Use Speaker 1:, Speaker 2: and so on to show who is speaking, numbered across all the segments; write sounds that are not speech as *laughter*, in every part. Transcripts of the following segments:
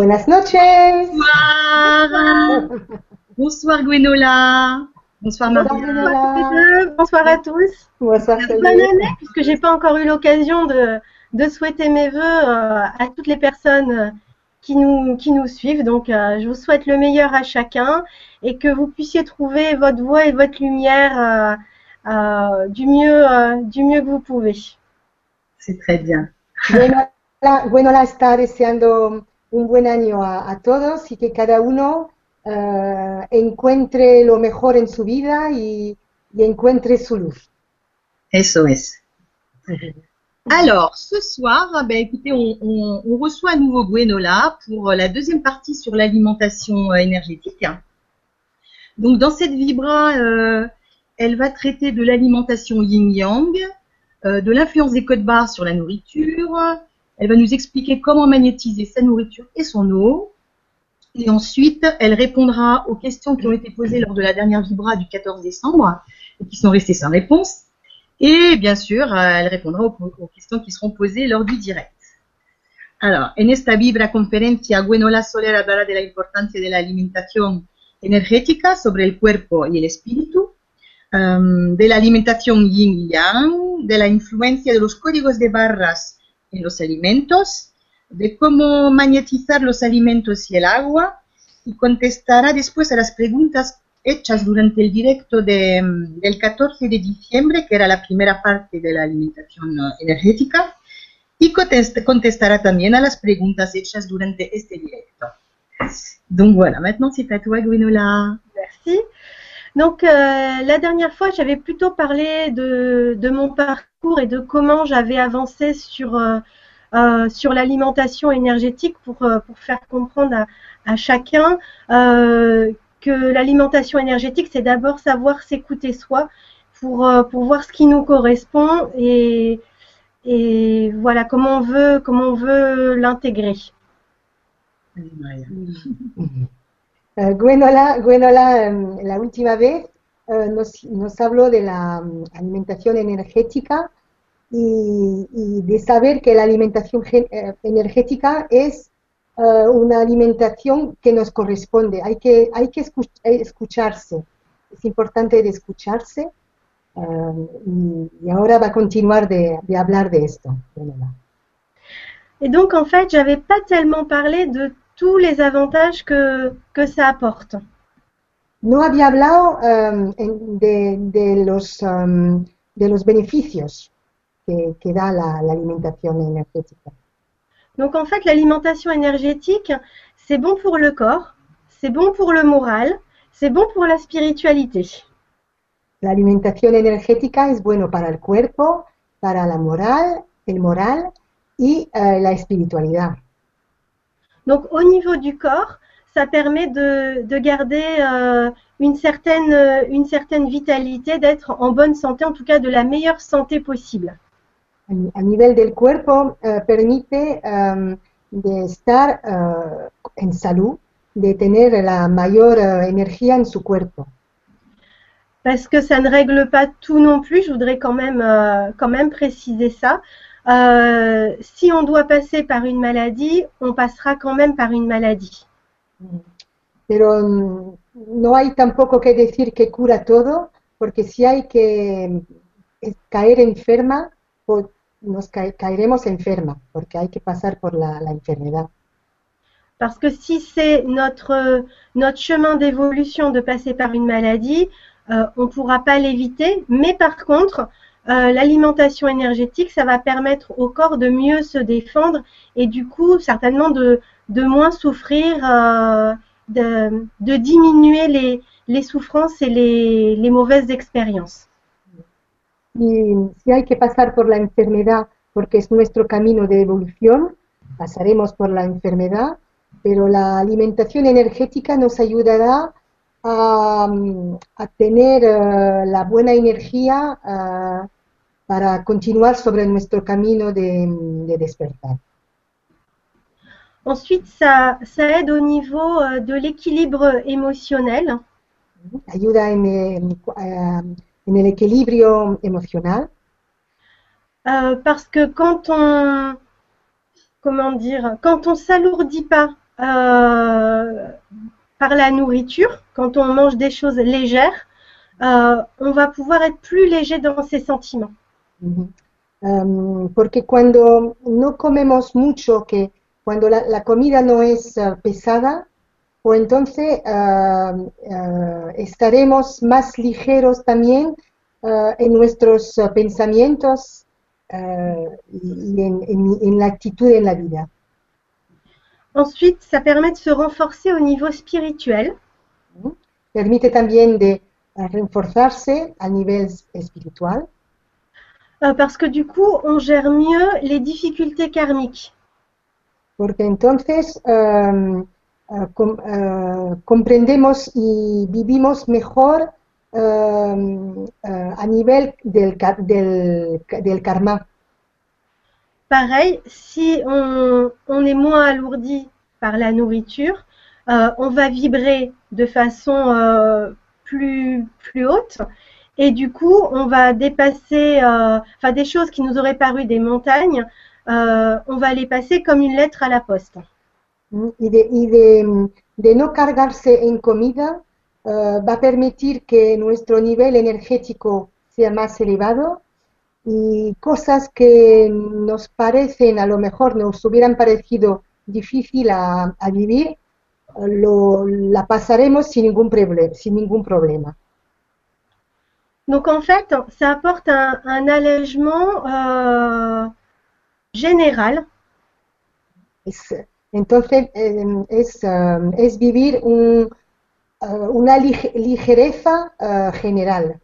Speaker 1: Buenas noches.
Speaker 2: Bonsoir. Bonsoir Gwenola. Bonsoir Marie.
Speaker 3: Bonsoir à tous.
Speaker 1: Bonsoir.
Speaker 3: Bonne année, puisque j'ai pas encore eu l'occasion de, de souhaiter mes voeux euh, à toutes les personnes qui nous, qui nous suivent. Donc, euh, je vous souhaite le meilleur à chacun et que vous puissiez trouver votre voix et votre lumière euh, du, mieux, du mieux que vous pouvez.
Speaker 2: C'est très bien.
Speaker 1: Gwenola está deseando un buen año a, a todos y que cada uno uh, encuentre lo mejor en su vida y, y encuentre su luz.
Speaker 2: Eso es. Alors, ce soir, ben, écoutez, on, on, on, reçoit à nouveau Gwenola pour la deuxième partie sur l'alimentation énergétique. Donc, dans cette vibra, euh, elle va traiter de l'alimentation yin-yang, euh, de l'influence des codes barres sur la nourriture. Elle va nous expliquer comment magnétiser sa nourriture et son eau. Et ensuite, elle répondra aux questions qui ont été posées lors de la dernière vibra du 14 décembre et qui sont restées sans réponse. Et bien sûr, elle répondra aux, questions qui seront posées lors du direct. Alors, en esta vibra conferencia, Gwenola Soler hablará de la importancia de la alimentación energética sobre el cuerpo y el espíritu, um, de la alimentación yin-yang, de la influencia de los códigos de barras en los alimentos, de cómo magnetizar los alimentos y el agua, y contestará después a las preguntas hechas durante el directo de, del 14 de diciembre, que era la primera parte de la alimentación energética, y contestará también a las preguntas hechas durante este directo. Donc voilà, maintenant c'est à toi Gwenola.
Speaker 3: Merci. Donc euh, la dernière fois, j'avais plutôt parlé de, de, mon parcours et de comment j'avais avancé sur, euh, euh, sur l'alimentation énergétique pour, pour faire comprendre à, à chacun que l'alimentation énergétique, c'est d'abord savoir s'écouter soi pour, pour voir ce qui nous correspond et, et voilà comment on veut, comment on veut l'intégrer.
Speaker 1: Gwenola, Gwenola um, la última vez uh, nos, nos, habló de la um, alimentación energética y, de saber que la alimentación uh, energética es una alimentación que nos corresponde. Hay que, hay que escuch escucharse. Es importante escucharse y, ahora va a continuar de, hablar de esto.
Speaker 3: Et donc, en fait, j'avais pas tellement parlé de tous les avantages que, que ça apporte.
Speaker 1: No había hablado um, de, de, los, um, de los beneficios que, que da la, la, alimentación energética.
Speaker 3: Donc en fait, l'alimentation énergétique, c'est bon pour le corps, c'est bon pour le moral, c'est bon pour la spiritualité.
Speaker 1: La alimentación energética es bueno para el cuerpo, para la moral, el moral y uh, la espiritualidad.
Speaker 3: Donc au niveau du corps, ça permet de, de garder euh, une, certaine, une certaine vitalité, d'être en bonne santé, en tout cas de la meilleure santé possible.
Speaker 1: A nivel del cuerpo, uh, permite um, de estar uh, en salud, de tener la mayor uh, energía en su cuerpo.
Speaker 3: Parce que ça ne règle pas tout non plus, je voudrais quand même, quand même préciser ça. Euh, si on doit passer par une maladie, on passera quand même par une maladie.
Speaker 1: Pero no hay tampoco que decir que cura todo, porque si hay que caer enferma, pues nos ca caeremos enferma, porque hay que pasar por la, la enfermedad.
Speaker 3: Parce que si c'est notre, notre chemin d'évolution de passer par une maladie, euh, on ne pourra pas l'éviter, mais par contre, euh, l'alimentation énergétique, ça va permettre au corps de mieux se défendre et du coup, certainement de, de moins souffrir, euh, de, de, diminuer les, les, souffrances et expériences.
Speaker 1: Y si hay que pasar por la enfermedad, porque es nuestro camino de evolución, pasaremos por la enfermedad, pero la alimentación energética nos ayudará a, tener uh, la buena energía uh, para continuar sobre nuestro camino de despertar.
Speaker 3: Ensuite, ça, ça aide au niveau euh, de l'équilibre émotionnel.
Speaker 1: Ayuda en, en, en el equilibrio emocional.
Speaker 3: Euh, parce que quand on, comment dire, quand on s'alourdit pas euh, par la nourriture, quand on mange des choses légères, euh, on va pouvoir être plus léger dans ses sentiments.
Speaker 1: Ujú. Em, porque cuando no comemos mucho, que cuando la, la comida no es eh, pesada, pues entonces eh, eh, estaremos más ligeros también eh, en nuestros pensamientos y en, en- en la actitud en la vida.
Speaker 3: Ensuite, ça permet de se renforcer au niveau spirituel.
Speaker 1: ¿no? Permite también de reforzarse a nivel espiritual,
Speaker 3: Euh, parce que du coup, on gère mieux les difficultés karmiques.
Speaker 1: Porque entonces em, eh, com- eh, comprendemos y vivimos mejor eh, a nivel del, karma.
Speaker 3: Pareil, si on, on est moins alourdi par la nourriture, euh, on va vibrer de façon euh, plus, plus haute et du coup, on va dépasser euh, enfin, des choses qui nous auraient paru des montagnes, on va les passer comme une lettre à la poste.
Speaker 1: ¿m? Y, de, y de, de no cargarse en comida eh, va a permitir que nuestro nivel energético sea más elevado y cosas que nos parecen, a lo mejor nos hubieran parecido difícil a, a vivir, eh, lo, la pasaremos sin ningún, sin ningún problema.
Speaker 3: Donc en fait, ça apporte un, un allègement euh, général
Speaker 1: Es- entonces, eh, es, eh, es vivir un, eh, una lige- ligereza eh, general.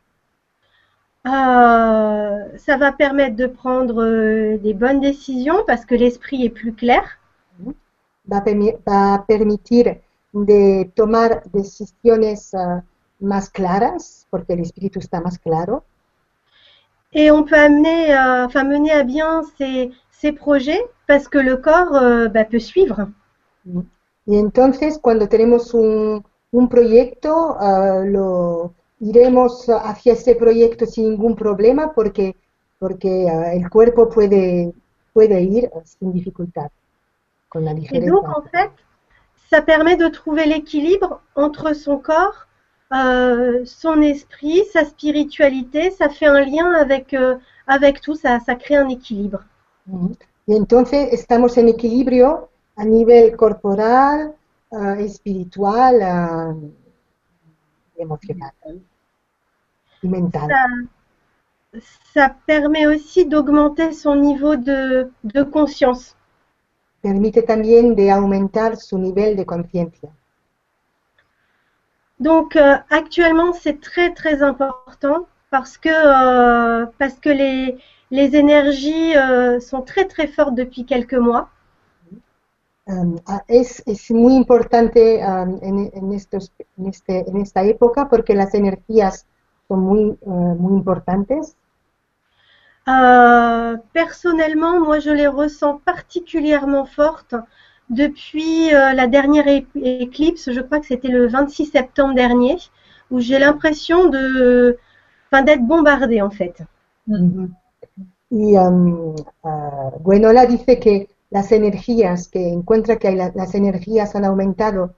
Speaker 3: Euh, ça va permettre de prendre euh, des bonnes décisions parce que l'esprit est plus clair.
Speaker 1: va permi- va a permitir de tomar decisiones eh, más claras, porque el espíritu está más claro,
Speaker 3: Et on peut amener, enfin mener à bien ces, ces projets parce que le corps euh, bah, peut suivre.
Speaker 1: y entonces cuando tenemos un, un proyecto, eh, lo iremos hacia ese proyecto sin ningún problema, porque, porque eh, el cuerpo puede, puede ir eh, sin dificultad, con la
Speaker 3: Et
Speaker 1: ligereza.
Speaker 3: donc en fait, ça permet de trouver l'équilibre entre son corps, euh, son esprit, sa spiritualité. Ça fait un lien avec, euh, avec tout, ça, ça crée un équilibre.
Speaker 1: Y entonces estamos en equilibrio a nivel corporal, eh, espiritual, y emocional y mental.
Speaker 3: Ça, ça permet aussi d'augmenter son niveau de, de conscience.
Speaker 1: Permite también de aumentar su nivel de conciencia.
Speaker 3: Donc euh, actuellement, c'est très très important parce que, euh, parce que les, les énergies euh, sont très très fortes depuis quelques mois.
Speaker 1: Um, es, es muy importante um, en, en estos, en, este, en esta época porque las energías son muy, eh, muy importantes.
Speaker 3: Euh, personnellement, moi, je les ressens particulièrement fortes depuis euh, la dernière éclipse. Je crois que c'était le 26 septembre dernier, où j'ai l'impression de, d'être bombardée en fait.
Speaker 1: Ujú. Y um, Gwenola dice que las energías, que encuentra que hay la- las energías han aumentado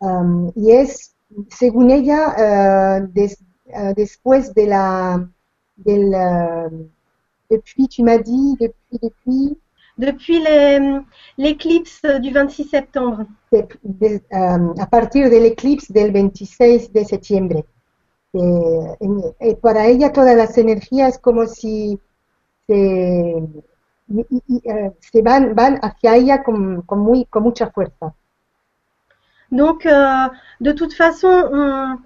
Speaker 1: um, y es, según ella, eh, des- eh, después de la, del, depuis, tu m'as dit, depuis, depuis,
Speaker 3: Depuis les- l'éclipse du 26 septembre.
Speaker 1: de- de- um, a partir del eclipse del 26 de septiembre. Eh, en- eh, para ella todas las energías como si se, y- y- y, eh, se van, van hacia ella con, con muy, con mucha fuerza.
Speaker 3: Donc, euh, de toute façon, on-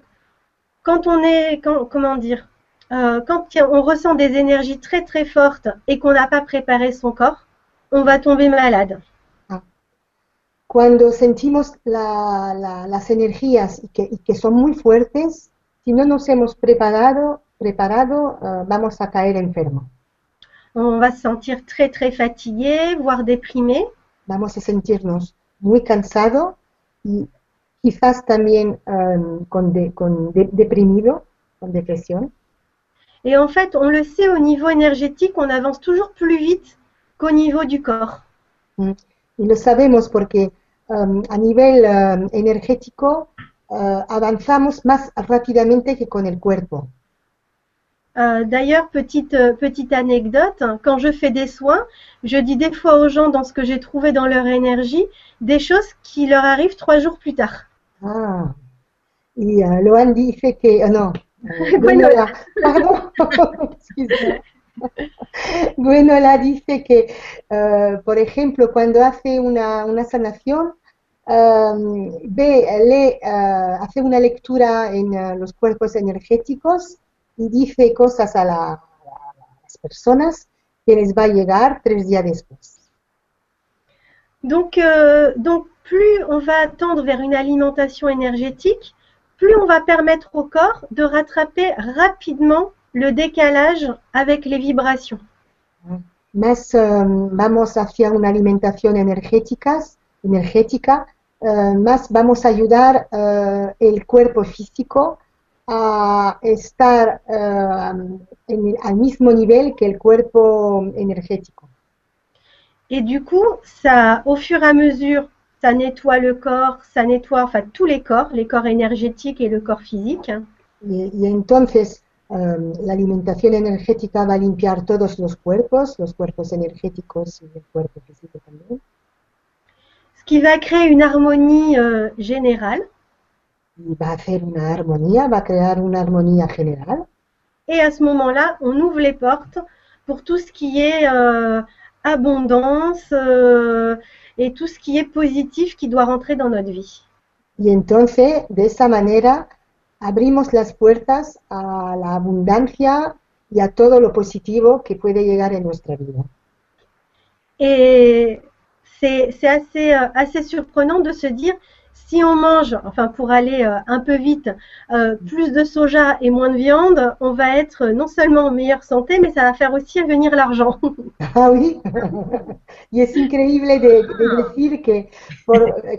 Speaker 3: quand on est, quand- comment dire, euh, quand on ressent des énergies très très fortes et qu'on n'a pas préparé son corps, on va tomber malade.
Speaker 1: Cuando sentimos la- la- las energías y que, y que son muy fuertes, si no nos hemos preparado, preparado eh, vamos a caer.
Speaker 3: On va se sentir très très fatigué, voire déprimé.
Speaker 1: Vamos a sentirnos muy cansados y quizás también em, con, de- con de- deprimido, con depresión.
Speaker 3: Et en fait, on le sait au niveau énergétique, on avance toujours plus vite qu'au niveau du corps.
Speaker 1: Y lo sabemos porque um, a nivel um, energético uh, avanzamos más rápidamente que con el cuerpo.
Speaker 3: Euh, D'ailleurs, petite, euh, petite anecdote, hein, quand je fais des soins, je dis des fois aux gens dans ce que j'ai trouvé dans leur énergie, des choses qui leur arrivent trois jours plus tard.
Speaker 1: Ah, y uh, Loan dice que, oh, no, eh,
Speaker 3: Gwenola.
Speaker 1: Pardon. *laughs* *laughs* Gwenola dice que, por ejemplo, cuando hace una, una sanación, um, ve, lee, uh, hace una lectura en uh, los cuerpos energéticos y dice cosas a, la- a las personas que les va a llegar tres días después.
Speaker 3: Donc, euh, donc, plus on va tendre vers une alimentation énergétique, plus on va permettre au corps de rattraper rapidement le décalage avec les vibrations.
Speaker 1: Más um, vamos hacia una alimentación energética, energética uh, más vamos a ayudar uh, el cuerpo físico a estar uh, en el- al mismo nivel que el cuerpo energético.
Speaker 3: Et du coup, ça, au fur et à mesure, ça nettoie le corps, ça nettoie enfin tous les corps, les corps énergétiques et le corps physique.
Speaker 1: Y, y entonces um, la alimentación energética va a limpiar todos los cuerpos, los cuerpos energéticos y el cuerpo físico también.
Speaker 3: Ce qui va créer une harmonie euh, générale.
Speaker 1: Y va a hacer una armonía, va a crear una armonía general.
Speaker 3: Et à ce moment-là, on ouvre les portes pour tout ce qui est euh, abondance euh, et tout ce qui est positif qui doit rentrer dans notre vie.
Speaker 1: Y entonces, de esa manera, abrimos las puertas a la abundancia y a todo lo positivo que puede llegar en nuestra vida.
Speaker 3: Et c'est assez, euh, assez surprenant de se dire, si on mange, enfin pour aller euh, un peu vite, euh, plus de soja et moins de viande, on va être non seulement en meilleure santé, mais ça va faire aussi venir l'argent. *laughs*
Speaker 1: Ah, oui. *laughs* y es increíble de, de decir que,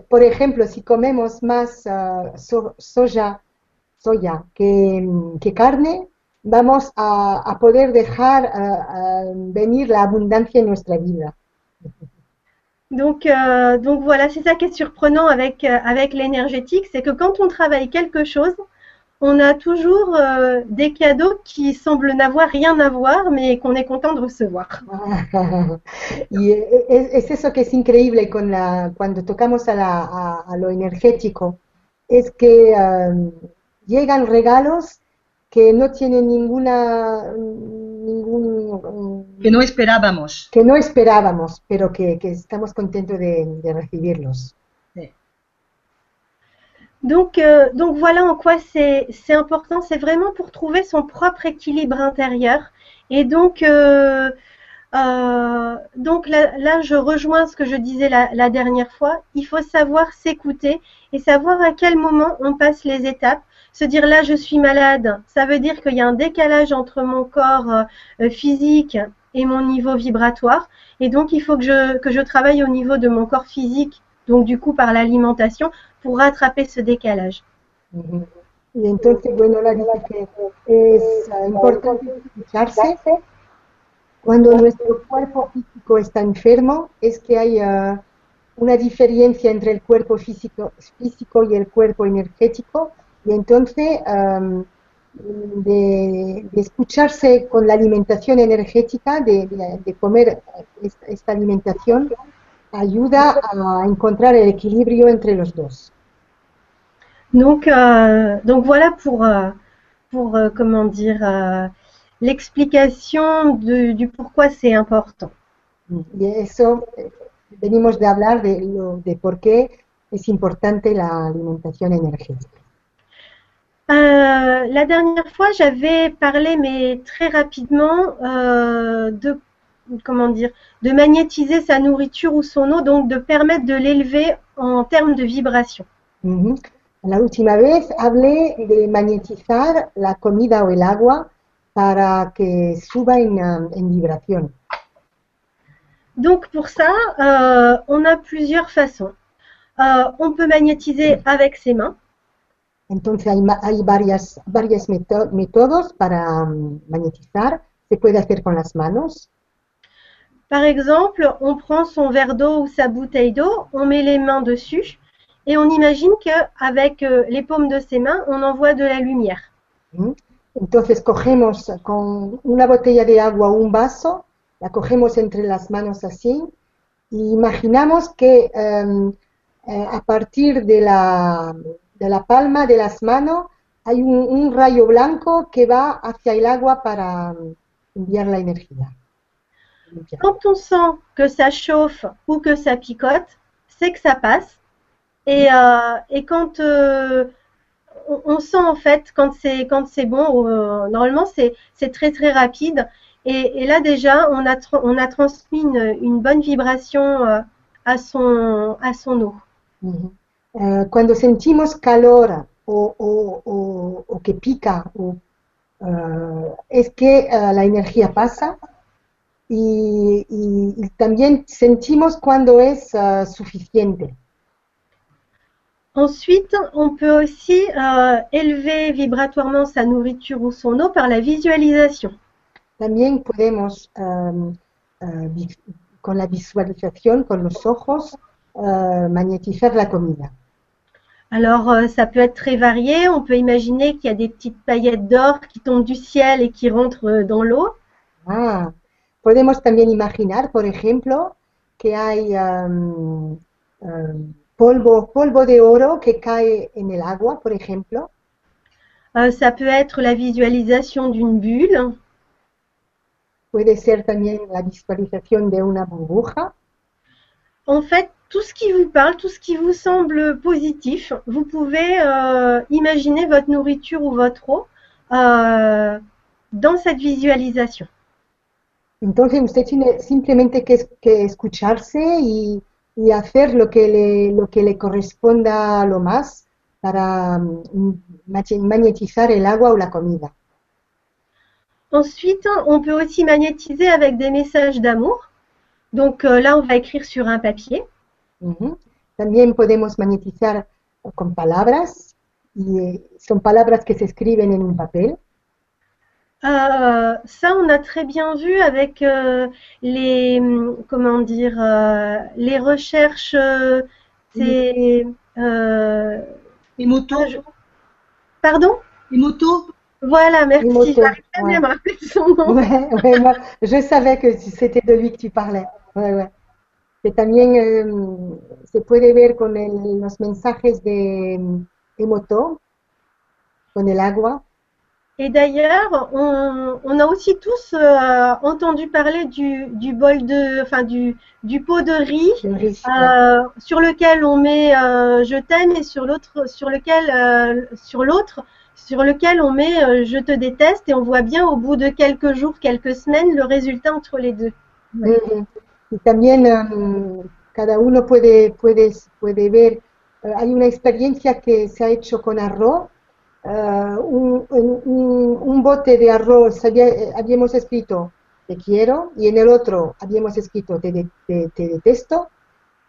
Speaker 1: por, ejemplo, si comemos más ah, so- soja, que, que carne, vamos a, a poder dejar ah, ah, venir la abundancia en nuestra vida.
Speaker 3: Donc, euh, donc voilà, c'est ça qui est surprenant avec, euh, avec l'énergétique, c'est que quand on travaille quelque chose, on a toujours euh, des cadeaux qui semblent n'avoir rien à voir, mais qu'on est content de recevoir. *laughs*
Speaker 1: y es, es eso que es increíble con la, cuando tocamos a, la, a lo energético, es que um, llegan regalos que no tienen ninguna,
Speaker 2: Que no esperábamos.
Speaker 1: que no esperábamos, pero que, que estamos contentos de, de recibirlos.
Speaker 3: Donc, euh, donc voilà en quoi c'est c'est important. C'est vraiment pour trouver son propre équilibre intérieur. Et donc, euh, euh, donc là, là, je rejoins ce que je disais la, la dernière fois. Il faut savoir s'écouter et savoir à quel moment on passe les étapes. Se dire là, je suis malade, ça veut dire qu'il y a un décalage entre mon corps euh, physique et mon niveau vibratoire. Et donc, il faut que je, que je travaille au niveau de mon corps physique, donc du coup par l'alimentation, pour rattraper ce décalage.
Speaker 1: Ujú. Y entonces, bueno, la dice que es importante escucharse. Cuando nuestro cuerpo físico está enfermo, es que hay ah, una diferencia entre el cuerpo físico, físico y el cuerpo energético. Y entonces, de, de escucharse con la alimentación energética, de, de- de comer esta, esta alimentación, ayuda a encontrar el equilibrio entre los dos.
Speaker 3: Donc, euh, donc voilà pour, euh, pour euh, comment dire, euh, l'explication du pourquoi c'est important.
Speaker 1: Y eso venimos de hablar de, lo, de por qué es importante la alimentación energética.
Speaker 3: Euh, la dernière fois, j'avais parlé, mais très rapidement, euh, de comment dire, de magnétiser sa nourriture ou son eau, donc de permettre de l'élever en termes de vibration.
Speaker 1: Ujú. La última vez hablé de magnetizar la comida o el agua para que suba en, en vibración.
Speaker 3: Donc pour ça, euh, on a plusieurs façons. On peut magnétiser avec ses mains.
Speaker 1: Entonces hay, hay varias, varios métodos para mm, magnetizar. Se puede hacer con las manos,
Speaker 3: Par exemple, on prend son verre d'eau ou sa bouteille d'eau, on met les mains dessus et on imagine qu'avec euh, les paumes de ses mains, on envoie de la lumière.
Speaker 1: ¿Mm? Entonces cogemos con una botella de agua o un vaso, la cogemos entre las manos así, y imaginamos que eh, a partir de la, de la palma de las manos hay un, un rayo blanco que va hacia el agua para mm, enviar la energía.
Speaker 3: Quand on sent que ça chauffe ou que ça picote, c'est que ça passe. Et, euh, et quand euh, on, on sent en fait quand c'est quand c'est bon, euh, normalement c'est très très rapide. Et, et là déjà on a on a transmis une, une bonne vibration euh, à son à son eau.
Speaker 1: Ujú. Eh, cuando sentimos calor o, o- o- o que pica, o, eh, es que eh, la energía pasa y, y- y también sentimos cuando es eh, suficiente.
Speaker 3: Ensuite, on peut aussi euh, élever vibratoirement sa nourriture ou son eau par la visualisation.
Speaker 1: También podemos, em, vi- con la visualización, con los ojos, magnetizar la comida.
Speaker 3: Alors, euh, ça peut être très varié. On peut imaginer qu'il y a des petites paillettes d'or qui tombent du ciel et qui rentrent euh, dans l'eau.
Speaker 1: Ah, podemos también imaginar, por ejemplo, que hay em, em, polvo, polvo de oro que cae en el agua, por ejemplo.
Speaker 3: Euh, ça peut être la visualisation d'une bulle.
Speaker 1: Puede ser también la visualización de una burbuja.
Speaker 3: En fait, tout ce qui vous parle, tout ce qui vous semble positif, vous pouvez euh, imaginer votre nourriture ou votre eau euh, dans cette visualisation.
Speaker 1: Entonces usted tiene simplemente que, que escucharse y, y hacer lo que, le, lo que le corresponda lo más para machi- magnetizar el agua o la comida.
Speaker 3: Ensuite, on peut aussi magnétiser avec des messages d'amour. Donc euh, là, on va écrire sur un papier.
Speaker 1: Ujú. También podemos magnetizar con palabras y eh, son palabras que se escriben en un papel.
Speaker 3: Euh, ça, on a très bien vu avec euh, les, hum, comment dire, euh, les recherches. euh, je- pardon?
Speaker 2: Moto
Speaker 3: Voilà, merci.
Speaker 1: motos,
Speaker 3: J'arrive pas bien à
Speaker 1: ouais.
Speaker 3: me rappeler de son nom.
Speaker 1: Ouais, ouais, moi, je savais que c'était de lui que tu parlais. Ouais, ouais. Que también eh, se puede ver con el- los mensajes de Emoto, con el agua.
Speaker 3: Et d'ailleurs, on, on a aussi tous euh, entendu parler du, du bol de, enfin du, du pot de riz
Speaker 1: ouais.
Speaker 3: euh, sur lequel on met euh, je t'aime et sur l'autre, sur lequel, sur l'autre, sur lequel on met je te déteste et on voit bien au bout de quelques jours, quelques semaines le résultat entre les deux.
Speaker 1: Y también em, cada uno puede, puede, puede ver, eh, hay una experiencia que se ha hecho con arroz, eh, un, un- bote de arroz había- habíamos escrito te quiero y en el otro habíamos escrito te, de- te- te detesto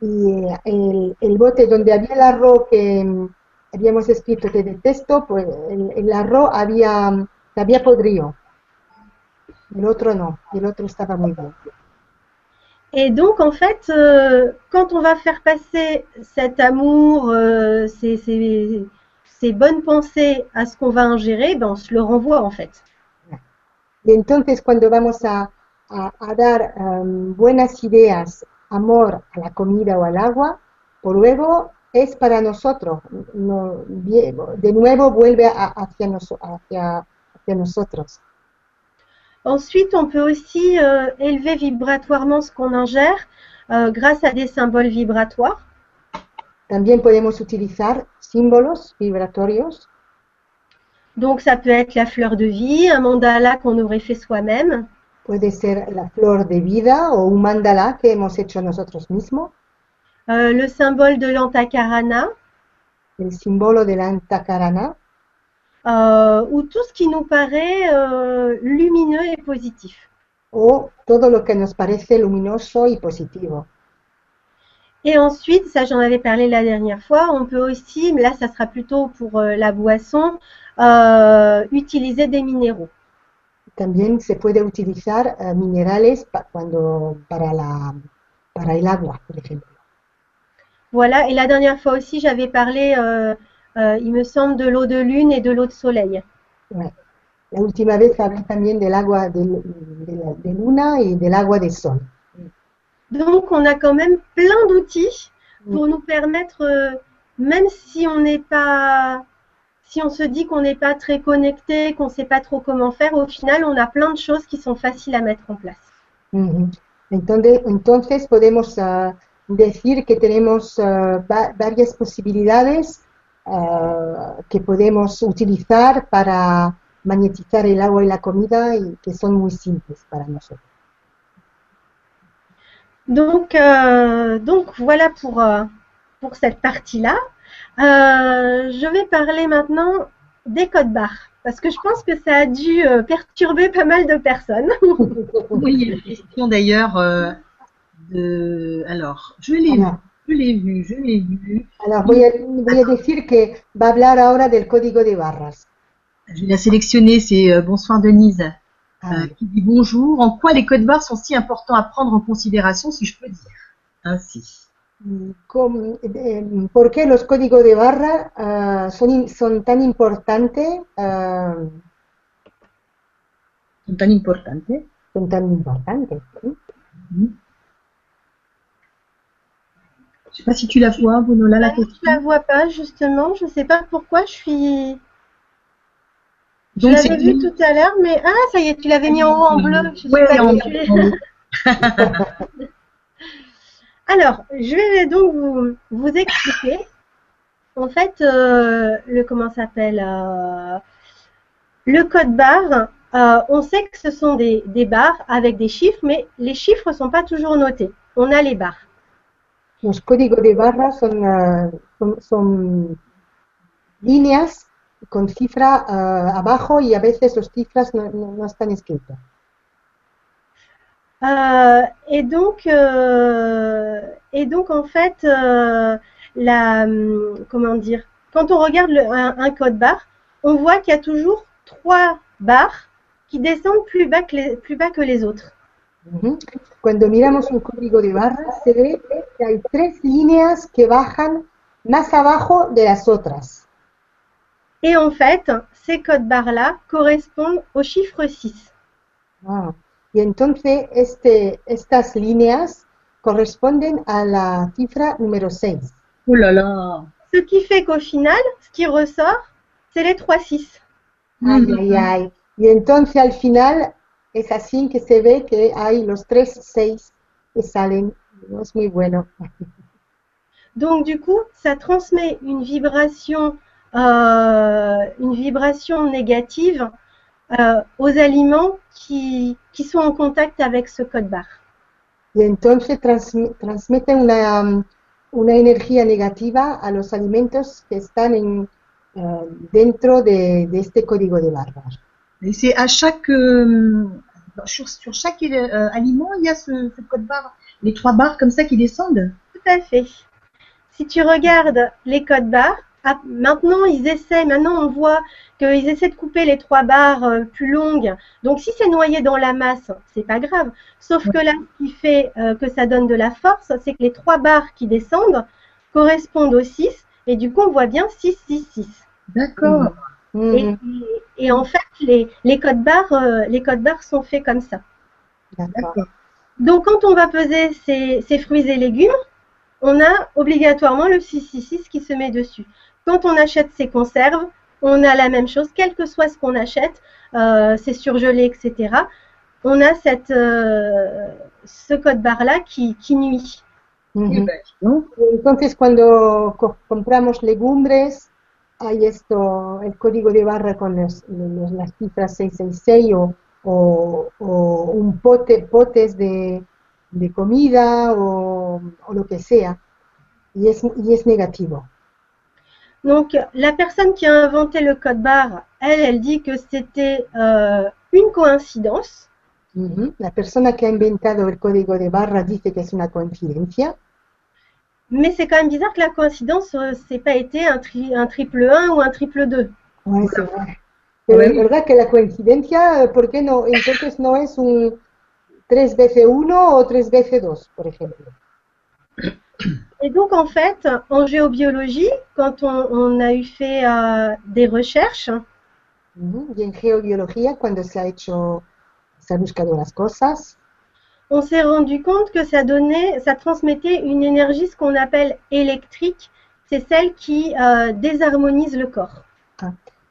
Speaker 1: y eh, el, el bote donde había el arroz que mm, habíamos escrito te detesto, pues el, el arroz había, se había podrido, el otro no, el otro estaba muy bien.
Speaker 3: Et donc, en fait, euh, quand on va faire passer cet amour, euh, ces, bonnes pensées à ce qu'on va ingérer, ben, on se le renvoie en fait.
Speaker 1: Y entonces cuando vamos a, a- a dar em, buenas ideas, amor a la comida o al agua, por luego es para nosotros. No, de nuevo vuelve a- hacia, hacia, hacia nosotros.
Speaker 3: Ensuite, on peut aussi euh, élever vibratoirement ce qu'on ingère euh, grâce à des symboles vibratoires.
Speaker 1: También podemos utilizar símbolos vibratorios.
Speaker 3: Donc, ça peut être la fleur de vie, un mandala qu'on aurait fait soi-même,
Speaker 1: Puede ser la flor de vida o un mandala que hemos hecho nosotros mismos,
Speaker 3: euh, le symbole de l'antakarana,
Speaker 1: el símbolo de la antakarana,
Speaker 3: euh, ou tout ce qui nous paraît euh, lumineux et positif.
Speaker 1: o todo lo que nos parece luminoso y positivo.
Speaker 3: Et ensuite, ça j'en avais parlé la dernière fois, on peut aussi, mais là ça sera plutôt pour euh, la boisson, euh, utiliser des minéraux.
Speaker 1: también se puede utilizar eh, minerales pa- cuando, para, la, para el agua, por ejemplo.
Speaker 3: Voilà, et la dernière fois aussi, j'avais parlé, euh, il me semble, de l'eau de lune et de l'eau de soleil.
Speaker 1: Ouais. La última vez hablé también del agua de, de la- de luna y del agua de sol.
Speaker 3: Donc, on a quand même plein d'outils pour nous permettre, euh, même si on n'est pas, si on se dit qu'on n'est pas très connecté, qu'on ne sait pas trop comment faire, au final, on a plein de choses qui sont faciles à mettre en place.
Speaker 1: Ujú. Entonces, entonces podemos ah, decir que tenemos va- varias posibilidades que podemos utilizar para magnetizar el agua y la comida y que son muy simples para nosotros.
Speaker 3: Donc, euh, donc voilà pour, euh, pour cette partie-là. Euh, je vais parler maintenant des codes barres parce que je pense que ça a dû euh, perturber pas mal de personnes. *laughs*
Speaker 2: Oui, il y a une question d'ailleurs euh, de. Alors, je vu,
Speaker 1: Alors,
Speaker 2: je l'ai vu, je l'ai vu.
Speaker 1: alors voy, a, voy a decir que va hablar ahora del código de barras.
Speaker 2: Je vais la sélectionner, c'est euh, Bonsoir Denise,
Speaker 1: Ah,
Speaker 2: euh, qui dit bonjour. En quoi les codes barres sont si importants à prendre en considération, si je peux dire ainsi?
Speaker 1: Y cómo- eh, ¿Por qué los códigos de barra ah, son, in- son tan importantes? ah,
Speaker 2: Sont tan importantes.
Speaker 1: son tan importantes.
Speaker 2: Je sais pas si tu la vois, Bonola, la
Speaker 3: Je
Speaker 2: question.
Speaker 3: la vois pas justement, je sais pas pourquoi je suis. Je l'avais vu tout à l'heure, mais ah ça y est, tu l'avais mis en haut en bleu. Je sais
Speaker 2: Ouais,
Speaker 3: pas
Speaker 2: en bleu. *laughs*
Speaker 3: Alors, je vais donc vous, vous expliquer. En fait, euh, le comment ça s'appelle euh, Le code barre. euh, on sait que ce sont des, des barres avec des chiffres, mais les chiffres sont pas toujours notés. On a les barres.
Speaker 1: Los códigos de barra son, ah, son, son líneas con cifra ah, abajo y a veces las cifras no, no- no están escritas.
Speaker 3: Euh, et donc, euh, et donc en fait, euh, la, hum, comment dire, quand on regarde le- un, un code barre, on voit qu'il y a toujours trois barres qui descendent plus bas que les, plus bas que les autres.
Speaker 1: Cuando miramos un código de barra se ve que hay tres líneas que bajan más abajo de las otras.
Speaker 3: Et en fait, ces codes barres-là correspondent au chiffre 6.
Speaker 1: Ah, Y entonces este, estas líneas corresponden a la cifra número 6.
Speaker 2: Oh là là.
Speaker 3: Ce qui fait qu'au final, ce qui ressort, c'est les 3 6.
Speaker 1: Ay, ay, ay. Y entonces al final es así que se ve que hay los tres 6 que salen. Es muy bueno. *laughs*
Speaker 3: Donc du coup, ça transmet une vibration, euh, une vibration négative euh, aux aliments qui, qui sont en contact avec ce code barre.
Speaker 1: Y entonces transmi- transmite una, um, una energía negativa a los alimentos que están en, eh, dentro de, de este código de.
Speaker 2: Et c'est à chaque euh, sur, sur chaque euh, aliment, il y a ce, ce code barre, les trois barres comme ça qui descendent.
Speaker 3: Tout à fait. Si tu regardes les codes barres, ah, maintenant ils essaient, maintenant on voit qu'ils essaient de couper les trois barres euh, plus longues. Donc si c'est noyé dans la masse, c'est pas grave. Sauf que là, ce qui fait euh, que ça donne de la force, c'est que les trois barres qui descendent correspondent au 6 et du coup on voit bien 6, 6, 6.
Speaker 2: D'accord.
Speaker 3: Et,
Speaker 1: Mhm,
Speaker 3: et en fait, les, les codes barres, euh, les codes barres sont faits comme ça.
Speaker 1: d'accord.
Speaker 3: Donc, quand on va peser ces, ces fruits et légumes, on a obligatoirement le 666 qui se met dessus. Quand on achète ses conserves, on a la même chose, quel que soit ce qu'on achète, euh, c'est surgelé, etc. On a cette, euh, ce code barre-là qui, qui nuit.
Speaker 2: Donc.
Speaker 1: Entonces, cuando co- compramos legumbres, hay esto, el código de barra con los- los- las cifras 666 o, o, o un pote, potes de, de comida o, o lo que sea, y es, y es negativo.
Speaker 3: Donc, la personne qui a inventé le code barre, elle, elle dit que c'était euh, une coïncidence.
Speaker 1: La persona que ha inventado el código de barra dice que es una coincidencia,
Speaker 3: Mais c'est quand même bizarre que la coïncidence, euh, c'est pas été un, tri- un triple 1 ou un triple 2.
Speaker 1: Ouais, c'est vrai. Pero es verdad que la coincidencia, eh, ¿por qué no? Entonces no es un 3BC1 o 3BC2, por ejemplo.
Speaker 3: Et donc, en fait, en géobiologie, quand on, on a eu fait euh, des recherches.
Speaker 1: Y en geobiología, cuando se ha hecho, se ha buscado las cosas,
Speaker 3: on s'est rendu compte que ça donnait, ça transmettait une énergie, ce qu'on appelle électrique. C'est celle qui euh, désharmonise le corps.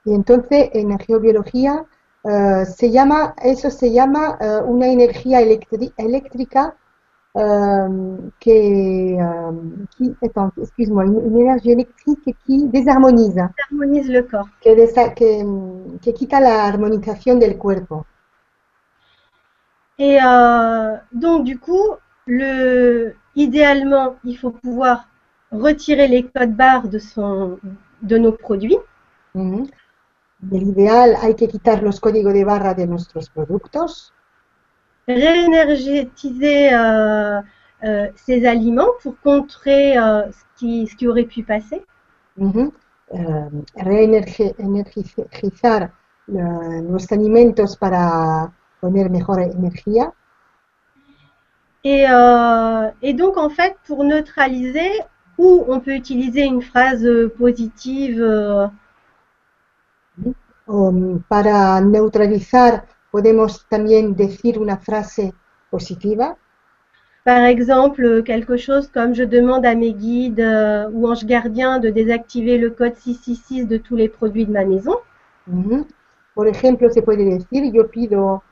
Speaker 1: y entonces en geobiología eh, se llama, eso se llama eh, una energía eléctrica euh, que, qui, attends, excuse-moi, une, une énergie électrique qui désharmonise,
Speaker 3: Désharmonise le corps.
Speaker 1: que, desa- que, que quita la armonización del cuerpo.
Speaker 3: Et euh, donc, du coup, le, idéalement, il faut pouvoir retirer les codes barres de, son, de nos produits.
Speaker 1: Del ideal hay que quitar los códigos de barra de nuestros productos,
Speaker 3: réénergétiser euh, euh, ces aliments pour contrer euh, ce, qui, ce qui aurait pu passer.
Speaker 1: Ujú. Eh, reenergizar la- los alimentos para poner mejor energía.
Speaker 3: Et, euh, et donc, en fait, pour neutraliser, ou on peut utiliser une phrase positive, euh,
Speaker 1: Um, para neutralizar podemos también decir una frase positiva.
Speaker 3: par exemple, quelque chose comme je demande à mes guides euh, ou anges gardiens de désactiver le code 666 de tous les produits de ma maison.
Speaker 1: Ujú. Por ejemplo, se puede decir, yo pido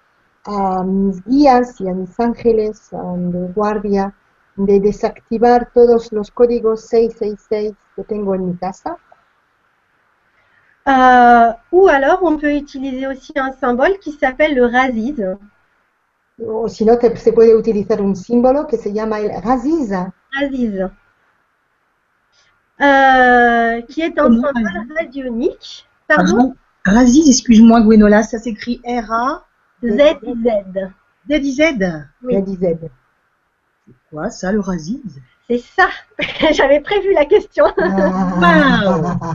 Speaker 1: a mis guías y a mis ángeles de guardia de desactivar todos los códigos 666 que tengo en mi casa.
Speaker 3: Euh, ou alors, on peut utiliser aussi un symbole qui s'appelle le raziz.
Speaker 1: O si no, te- se puede utilizar un símbolo que se llama el Raziz.
Speaker 3: Raziz. Euh, qui est un symbole radionique. Pardon?
Speaker 2: Raziz, excuse-moi Gwenola, ça s'écrit R-A
Speaker 3: Z-I-Z.
Speaker 2: Z-I-Z.
Speaker 3: Oui.
Speaker 1: Raziz.
Speaker 2: Quoi ça, le Raziz
Speaker 3: C'est ça. *laughs* J'avais prévu la question.
Speaker 1: Ah.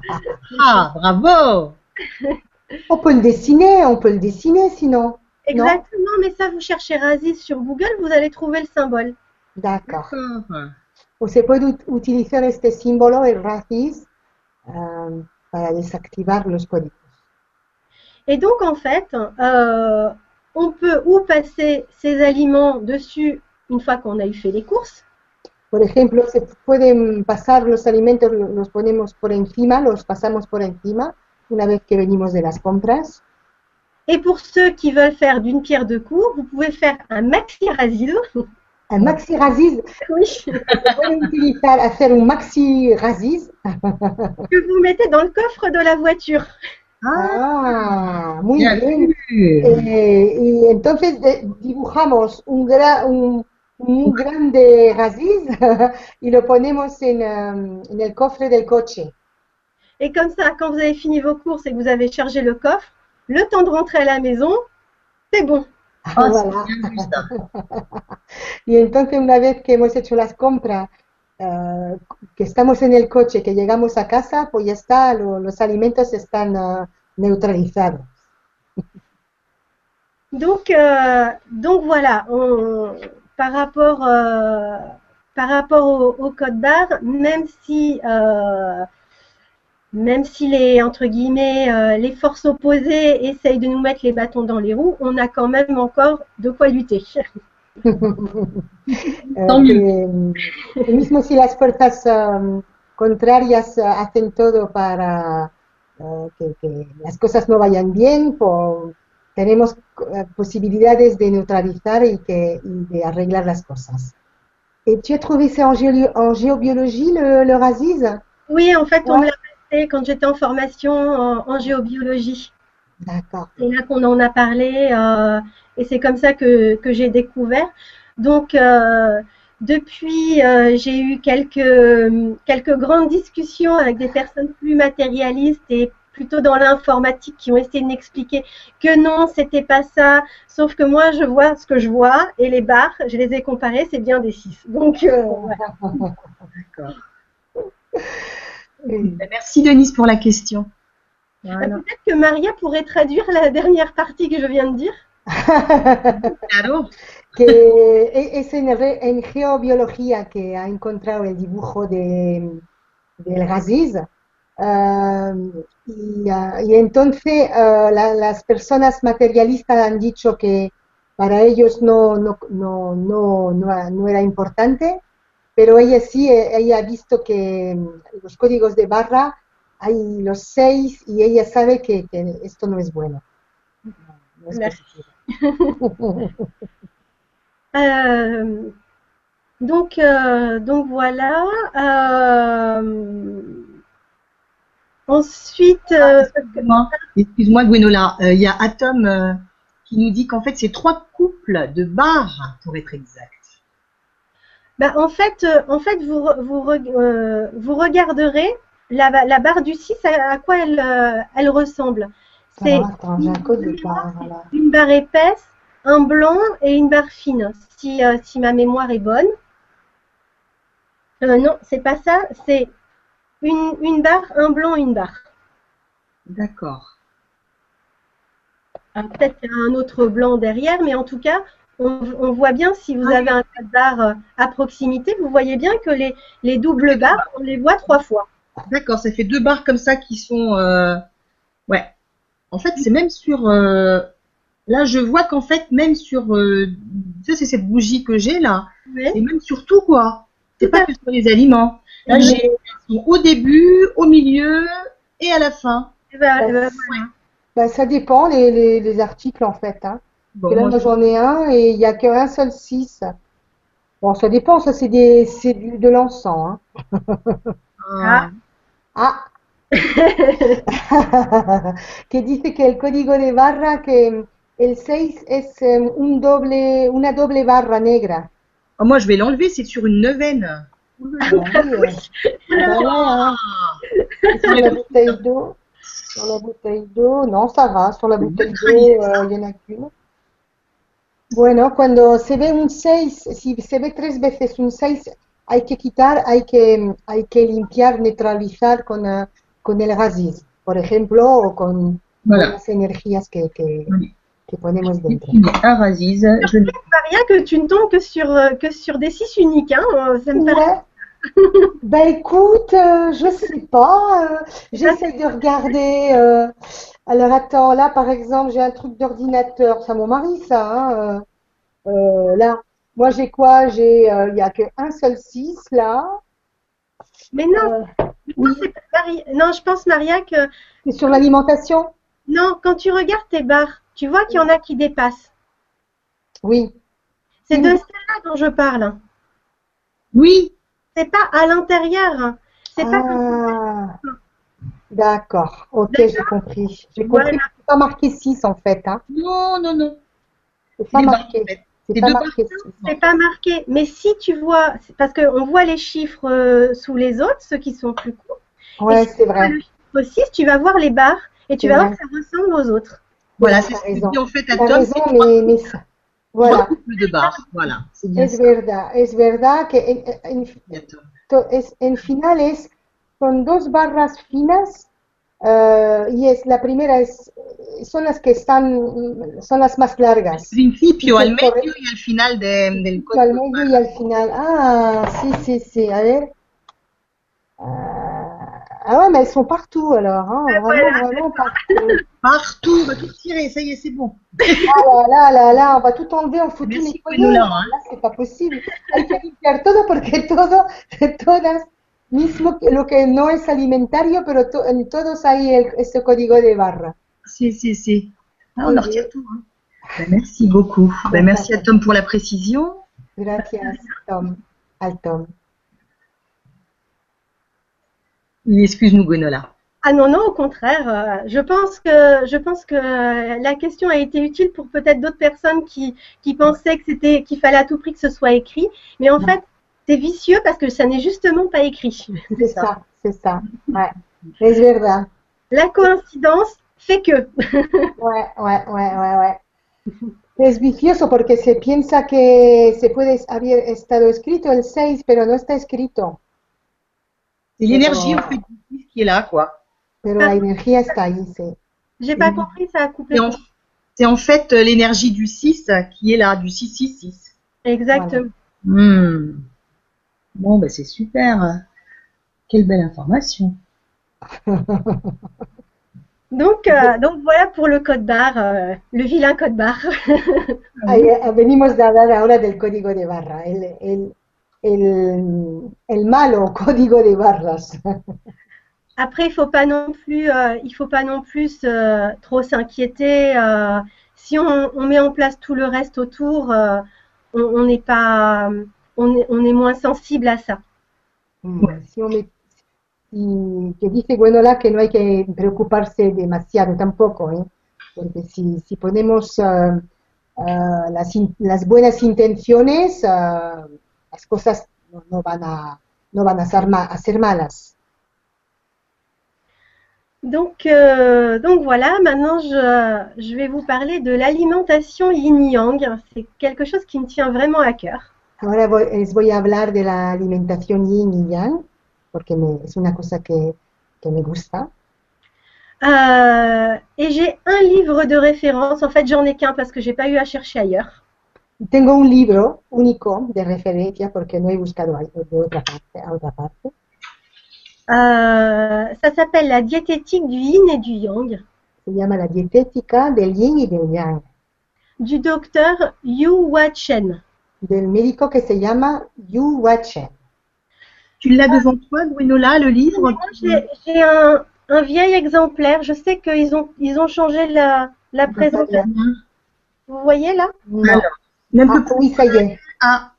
Speaker 2: Ah, bravo
Speaker 1: On peut le dessiner, on peut le dessiner sinon.
Speaker 3: Exactement, mais ça, vous cherchez Raziz sur Google, vous allez trouver le symbole.
Speaker 1: D'accord. Se puede ut- utilizar este símbolo, el raíz, um, para desactivar los códigos.
Speaker 3: Et donc, en fait, euh, on peut ou passer ces aliments dessus une fois qu'on a eu fait les courses,
Speaker 1: Por ejemplo, se pueden pasar los alimentos, lo- los ponemos por encima, los pasamos por encima una vez que venimos de las compras.
Speaker 3: Et pour ceux qui veulent faire d'une pierre deux coups, vous pouvez faire un maxi Raziz.
Speaker 1: Un maxi raziz,
Speaker 3: Oui.
Speaker 1: puede utilizar, hacer un maxi raziz.
Speaker 3: que vous mettez dans le coffre de la voiture.
Speaker 1: Ah, muy
Speaker 2: Bien
Speaker 1: bien. Eh, y entonces de- dibujamos un, gra- un, un grande raziz *laughs* y lo ponemos en, um, en el cofre del coche.
Speaker 3: Et comme ça, quand vous avez fini vos courses et que vous avez chargé le coffre, le temps de rentrer à la maison, c'est bon.
Speaker 2: Ah,
Speaker 1: Voilà.
Speaker 2: c'est bien vu ça. *laughs*
Speaker 1: Y entonces una vez que hemos hecho las compras, eh, que estamos en el coche, que llegamos a casa, pues ya está, lo- los alimentos están eh, neutralizados. *laughs*
Speaker 3: Donc, euh, donc voilà, par rapport, euh, au, code barre, même si, euh, les forces opposées essayent de nous mettre les bâtons dans les roues, on a quand même encore de quoi lutter. *laughs* *laughs*
Speaker 1: Eh, mismo si las fuerzas um, contrarias eh, hacen todo para eh, que, que las cosas no vayan bien, po- tenemos eh, posibilidades de neutralizar y, que, y de arreglar las cosas. Et tu as trouvé ça en, géo- en géobiologie, le, le raziz
Speaker 3: Oui, en fait, on
Speaker 1: Ouais.
Speaker 3: me l'a passé quand j'étais en formation en, en géobiologie.
Speaker 1: D'accord.
Speaker 3: C'est là qu'on en a parlé euh, et c'est comme ça que, que j'ai découvert. Donc, euh, depuis, euh, j'ai eu quelques, quelques grandes discussions avec des personnes plus matérialistes et plutôt dans l'informatique qui ont essayé de m'expliquer que non, c'était pas ça. Sauf que moi, je vois ce que je vois et les barres, je les ai comparées, c'est bien des 6. Donc, euh, voilà.
Speaker 2: Ben, Merci Denise pour la question.
Speaker 3: Bah, peut-être que Maria pourrait traduire la dernière partie que je viens de dire. *laughs*
Speaker 2: Claro.
Speaker 1: que e- es en, re- en geobiología que ha encontrado el dibujo de, del Gaziz. Ah, y, ah, y entonces ah, la- las personas materialistas han dicho que para ellos no, no, no, no, no, no era importante, pero ella sí, ella ha visto que mm, los códigos de barra hay los seis y ella sabe que, que esto no es bueno. No es. *laughs*
Speaker 3: Euh, donc, euh, donc voilà. Euh, ensuite, euh,
Speaker 2: Excuse-moi, excuse-moi Gwenola, Euh, il y a Atom euh, qui nous dit qu'en fait c'est trois couples de barres pour être exact.
Speaker 3: bah, en fait, en fait, vous, euh, vous regarderez la, la barre du 6 à, à quoi elle, euh, elle ressemble. C'est
Speaker 1: de
Speaker 3: une barre épaisse, un blanc et une barre fine, si, euh, si ma mémoire est bonne. Euh, non, c'est pas ça, c'est une, une barre, un blanc, une barre.
Speaker 2: D'accord.
Speaker 3: Alors, Peut-être qu'il y a un autre blanc derrière, mais en tout cas, on, on voit bien si vous avez un code barre euh, à proximité, vous voyez bien que les, les doubles barres, on les voit trois fois.
Speaker 2: D'accord, ça fait deux barres comme ça qui sont. euh, Ouais. En fait, c'est même sur. euh, Là, je vois qu'en fait, même sur. euh, Ça, c'est cette bougie que j'ai là. Et même sur tout, quoi. C'est pas que sur les aliments. Là, j'ai au début, au milieu et à la fin.
Speaker 3: Ben,
Speaker 1: ça dépend les, les, les articles en fait. Hein.
Speaker 2: Bon,
Speaker 1: là,
Speaker 2: moi,
Speaker 1: j'en ai un et il n'y a qu'un seul 6. Bon, ça dépend, ça c'est des c'est du- de l'encens. Hein.
Speaker 2: Ah.
Speaker 1: Ah, *laughs* que dice que el código de barra que el 6 es un doble, una doble barra negra.
Speaker 2: Ah, moi, je vais l'enlever, c'est sur une neuvaine.
Speaker 1: Ah ben ouais, hein. Sur la bouteille d'eau, sur la bouteille d'eau, no, ça va, sur la bouteille d'eau, euh, il y en a qu'une. Bueno, cuando se ve un 6, si se ve tres veces un 6, hay que quitar, hay que, hay que limpiar, neutralizar con, eh, con el gaziz, por ejemplo, o con
Speaker 2: Voilà.
Speaker 1: las energías que, que,
Speaker 2: Oui.
Speaker 1: que ponemos dentro.
Speaker 2: Un Raziz. Je le
Speaker 3: Maria, que tu ne tombes que sur, euh, que sur des 6 uniques. Hein. euh, Ça me paraît
Speaker 1: Ouais. Ben écoute, euh, je sais pas, euh, j'essaye de regarder. euh, alors attends, là par exemple, j'ai un truc d'ordinateur, c'est mon mari ça. hein, euh, euh, là, moi j'ai quoi? J'ai, euh, il y a qu'un seul 6 là.
Speaker 3: Mais non,
Speaker 1: Euh,
Speaker 3: non, c'est pas Maria- non, je pense, Maria, que
Speaker 1: c'est sur l'alimentation?
Speaker 3: non, quand tu regardes tes barres, tu vois qu'il y en a qui dépassent.
Speaker 1: Oui.
Speaker 3: C'est
Speaker 1: Oui.
Speaker 3: de celle-là dont je parle.
Speaker 2: Oui,
Speaker 3: C'est pas à l'intérieur. C'est pas
Speaker 1: Ah, d'accord. Ok, j'ai compris. J'ai
Speaker 3: Voilà.
Speaker 1: compris que c'est pas marqué 6 en fait, hein.
Speaker 2: non, non, non.
Speaker 1: C'est pas
Speaker 2: Des barres,
Speaker 1: marqué.
Speaker 2: en fait.
Speaker 1: C'est
Speaker 2: C'est
Speaker 1: pas marqué
Speaker 2: barres.
Speaker 1: 6.
Speaker 3: C'est pas marqué, mais si tu vois, parce qu'on voit les chiffres euh, sous les autres, ceux qui sont plus courts.
Speaker 1: Ouais,
Speaker 3: si
Speaker 1: c'est vrai.
Speaker 3: le chiffre 6, tu vas voir les barres et tu vas
Speaker 1: vrai.
Speaker 3: voir que ça ressemble aux autres.
Speaker 2: Voilà, c'est ce dit en fait à Tom.
Speaker 1: raison,
Speaker 2: c'est trois-
Speaker 1: mais, mais ça- voilà,
Speaker 2: de barres. Voilà, c'est
Speaker 1: es verdad, es verdad que en, en- es- en final es con dos barras finas y es la primera es son las que están son las más largas
Speaker 2: Principio,
Speaker 1: Sí,
Speaker 2: al medio
Speaker 1: correcto.
Speaker 2: y al final de- del
Speaker 1: Justo al medio y al final ah sí sí sí a ver Ah, ah ouais mais elles sont partout alors hein, vraiment vraiment partout *laughs*
Speaker 2: Partout, on va tout tirer, ça y est, c'est bon.
Speaker 1: Ah là, là, là, là, on va tout enlever, on fout tout
Speaker 2: Merci,
Speaker 1: nettoyer.
Speaker 2: Gwenola, hein.
Speaker 1: Là, c'est pas possible. Hay que limpiar todo porque todo, todas, mismo que lo que no es alimentario, pero to- en todos hay el, ese código de barra.
Speaker 2: Si, si, si. Ah, on en retire tout. hein. Ben, merci beaucoup. Ben, merci à Tom pour la précision.
Speaker 1: Gracias, Tom. Al Tom.
Speaker 2: Excuse-nous, Gwenola.
Speaker 3: Ah non, non, au contraire. euh, je pense que je pense que la question a été utile pour peut-être d'autres personnes qui, qui pensaient que c'était qu'il fallait à tout prix que ce soit écrit. Mais en
Speaker 1: Non.
Speaker 3: fait, c'est vicieux parce que ça n'est justement pas écrit.
Speaker 1: C'est ça, *laughs* c'est ça. Ouais. Verdad.
Speaker 3: La coïncidence fait que. *laughs*
Speaker 1: Ouais, ouais, ouais, ouais, ouais. Es vicioso porque se piensa que se puede haber estado escrito el 6, pero no está escrito.
Speaker 2: C'est l'énergie, en fait, qui est là, quoi.
Speaker 1: Pero la energía está ahí, sí.
Speaker 3: J'ai pas compris, ça a coupé.
Speaker 2: C'est en, fait euh, l'énergie du 6 qui est là, du 666.
Speaker 3: Exactement.
Speaker 2: Hmm. Bon, ben c'est super. Quelle belle information. *laughs*
Speaker 3: Donc, euh, donc voilà pour le code barre, euh, le vilain code barre. *laughs*
Speaker 1: Ahí, eh, venimos de hablar ahora del código de barra, el, el, el, el malo código de barras. *laughs*
Speaker 3: Après, il faut pas non plus, euh, il faut pas non plus euh, trop s'inquiéter. euh, si on, on met en place tout le reste autour, euh, on on n'est pas, on est, on est moins sensible à ça.
Speaker 1: Mm, si on met- y que dice Gwenola que no hay que preocuparse demasiado tampoco, ¿eh? porque si, si ponemos ah, ah, las, in- las buenas intenciones, ah, las cosas no, no van a, no van a ser, ma- a ser malas.
Speaker 3: Donc, euh, donc voilà. Maintenant, je, je vais vous parler de l'alimentation yin-yang. C'est quelque chose qui me tient vraiment à cœur.
Speaker 1: Ahora voy- les voy a hablar de la alimentación yin y yang, porque me- es una cosa que, que me gusta.
Speaker 3: Euh, et j'ai un livre de référence. En fait, j'en ai qu'un parce que j'ai pas eu à chercher ailleurs.
Speaker 1: Tengo un libro único de referencia porque no he buscado de otra parte, a otra parte.
Speaker 3: Euh, ça s'appelle La diététique du yin et du yang
Speaker 1: Se llama La dietética del yin y del yang,
Speaker 3: du docteur Yu Hua Chen.
Speaker 1: Del médico que se llama Yu Wachen.
Speaker 2: Tu l'as devant toi, Gwenola, le livre?
Speaker 3: Moi, J'ai un, un vieil exemplaire. Je sais qu'ils ont, ils ont changé la, la présentation. Vous voyez là?
Speaker 2: Alors, Même
Speaker 1: Ah, oui, ça y est,
Speaker 2: Ah,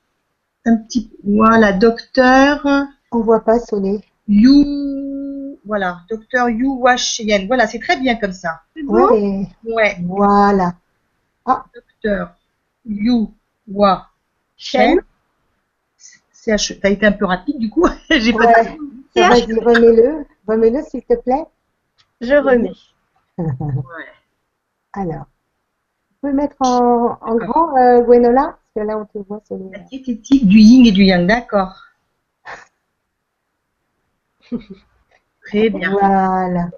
Speaker 2: un petit. Voilà, docteur
Speaker 1: on voit pas sonner.
Speaker 2: Yu. Voilà, docteur Yu Washien. Voilà, c'est très bien comme ça.
Speaker 1: Ouais,
Speaker 2: Ouais,
Speaker 1: voilà.
Speaker 2: docteur Yu Wa
Speaker 3: Chen.
Speaker 2: T'as été un peu rapide du coup. *laughs* J'ai pas.
Speaker 1: Ouais.
Speaker 3: C'est
Speaker 1: Vas-y, remets-le, remets-le s'il te plaît.
Speaker 3: Je remets. *laughs*
Speaker 2: Ouais.
Speaker 1: Alors, tu peux le mettre en, en grand, euh, Gwenola Parce que là, on te voit sur le-
Speaker 2: La diététique du yin et du yang, d'accord. *laughs* Très bien.
Speaker 1: Voilà.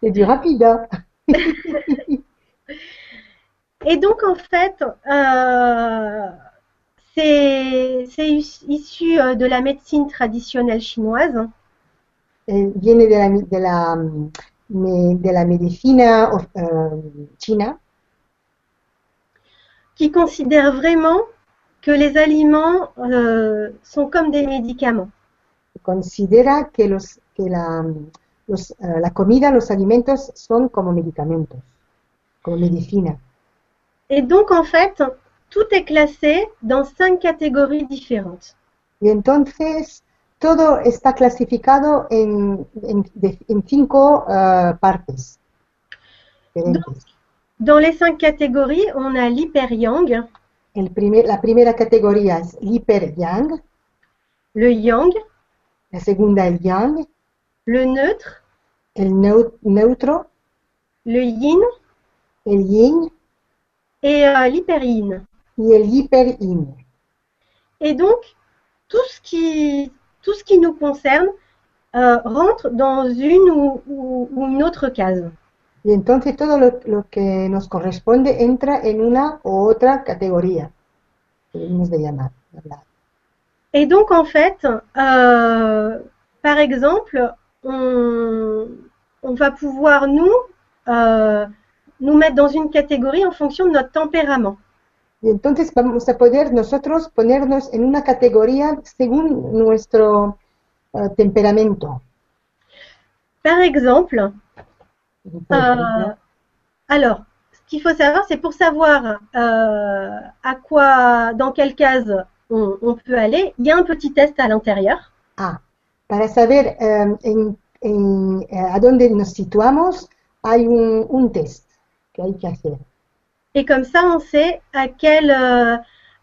Speaker 1: C'est du rapide, hein
Speaker 3: Et donc, en fait, euh, c'est c'est is- issu euh, de la médecine traditionnelle chinoise.
Speaker 1: Eh, viene de la, de la, de la medicina eh, china
Speaker 3: qui considère vraiment que les aliments euh, sont comme des médicaments.
Speaker 1: considera que, los, que la, los, eh, la comida, los alimentos son como medicamentos, como medicina.
Speaker 3: Et donc, en fait, tout est classé dans cinq catégories différentes.
Speaker 1: Y entonces todo está clasificado en, en, en cinco eh, partes.
Speaker 3: Dans les cinq catégories, on a l'hyper-yang,
Speaker 1: primer, la primera categoría es l'hiper yang,
Speaker 3: le yang,
Speaker 1: la segunda el yang,
Speaker 3: le neutre,
Speaker 1: el neu- neutro,
Speaker 3: le yin.
Speaker 1: El yin.
Speaker 3: Et euh, l'hyper-yin.
Speaker 1: El hiper yin.
Speaker 3: Et donc, tout ce qui, tout ce qui nous concerne euh, rentre dans une ou, ou- ou une autre case.
Speaker 1: Y entonces todo lo, lo que nos corresponde entra en una u otra categoría de llamar.
Speaker 3: Et donc, en fait, euh, par exemple, on, on va pouvoir nous, euh, nous mettre dans une catégorie en fonction de notre tempérament.
Speaker 1: Y entonces vamos a poder nosotros ponernos en una categoría según nuestro eh, temperamento.
Speaker 3: Par exemple, euh, alors, ce qu'il faut savoir, c'est pour savoir euh, à quoi, dans quelle case on, on peut aller, il y a un petit test à l'intérieur.
Speaker 1: ah, para saber eh, en- en, eh, a dónde nos situamos, hay un, un test que hay que hacer.
Speaker 3: Et comme ça, on sait à quelle, euh,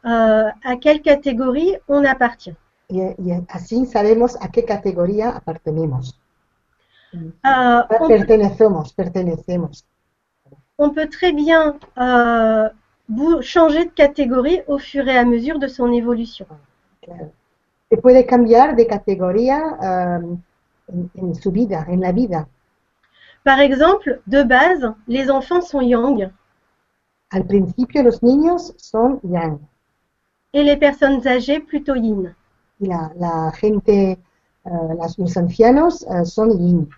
Speaker 3: euh, à quelle catégorie on appartient.
Speaker 1: Y, y así sabemos a qué categoría apartenemos.
Speaker 3: Euh, on,
Speaker 1: Pertenecemos, pertenecemos.
Speaker 3: on peut très bien euh, changer de catégorie au fur et à mesure de son évolution.
Speaker 1: Claro. Se puede cambiar de categoría um, en, en su vida, en la vida.
Speaker 3: Par exemple, de base, les enfants sont yang
Speaker 1: Al principio los niños son yang
Speaker 3: et les personnes âgées plutôt yin.
Speaker 1: y la, la gente, eh, las- los ancianos eh, son yin.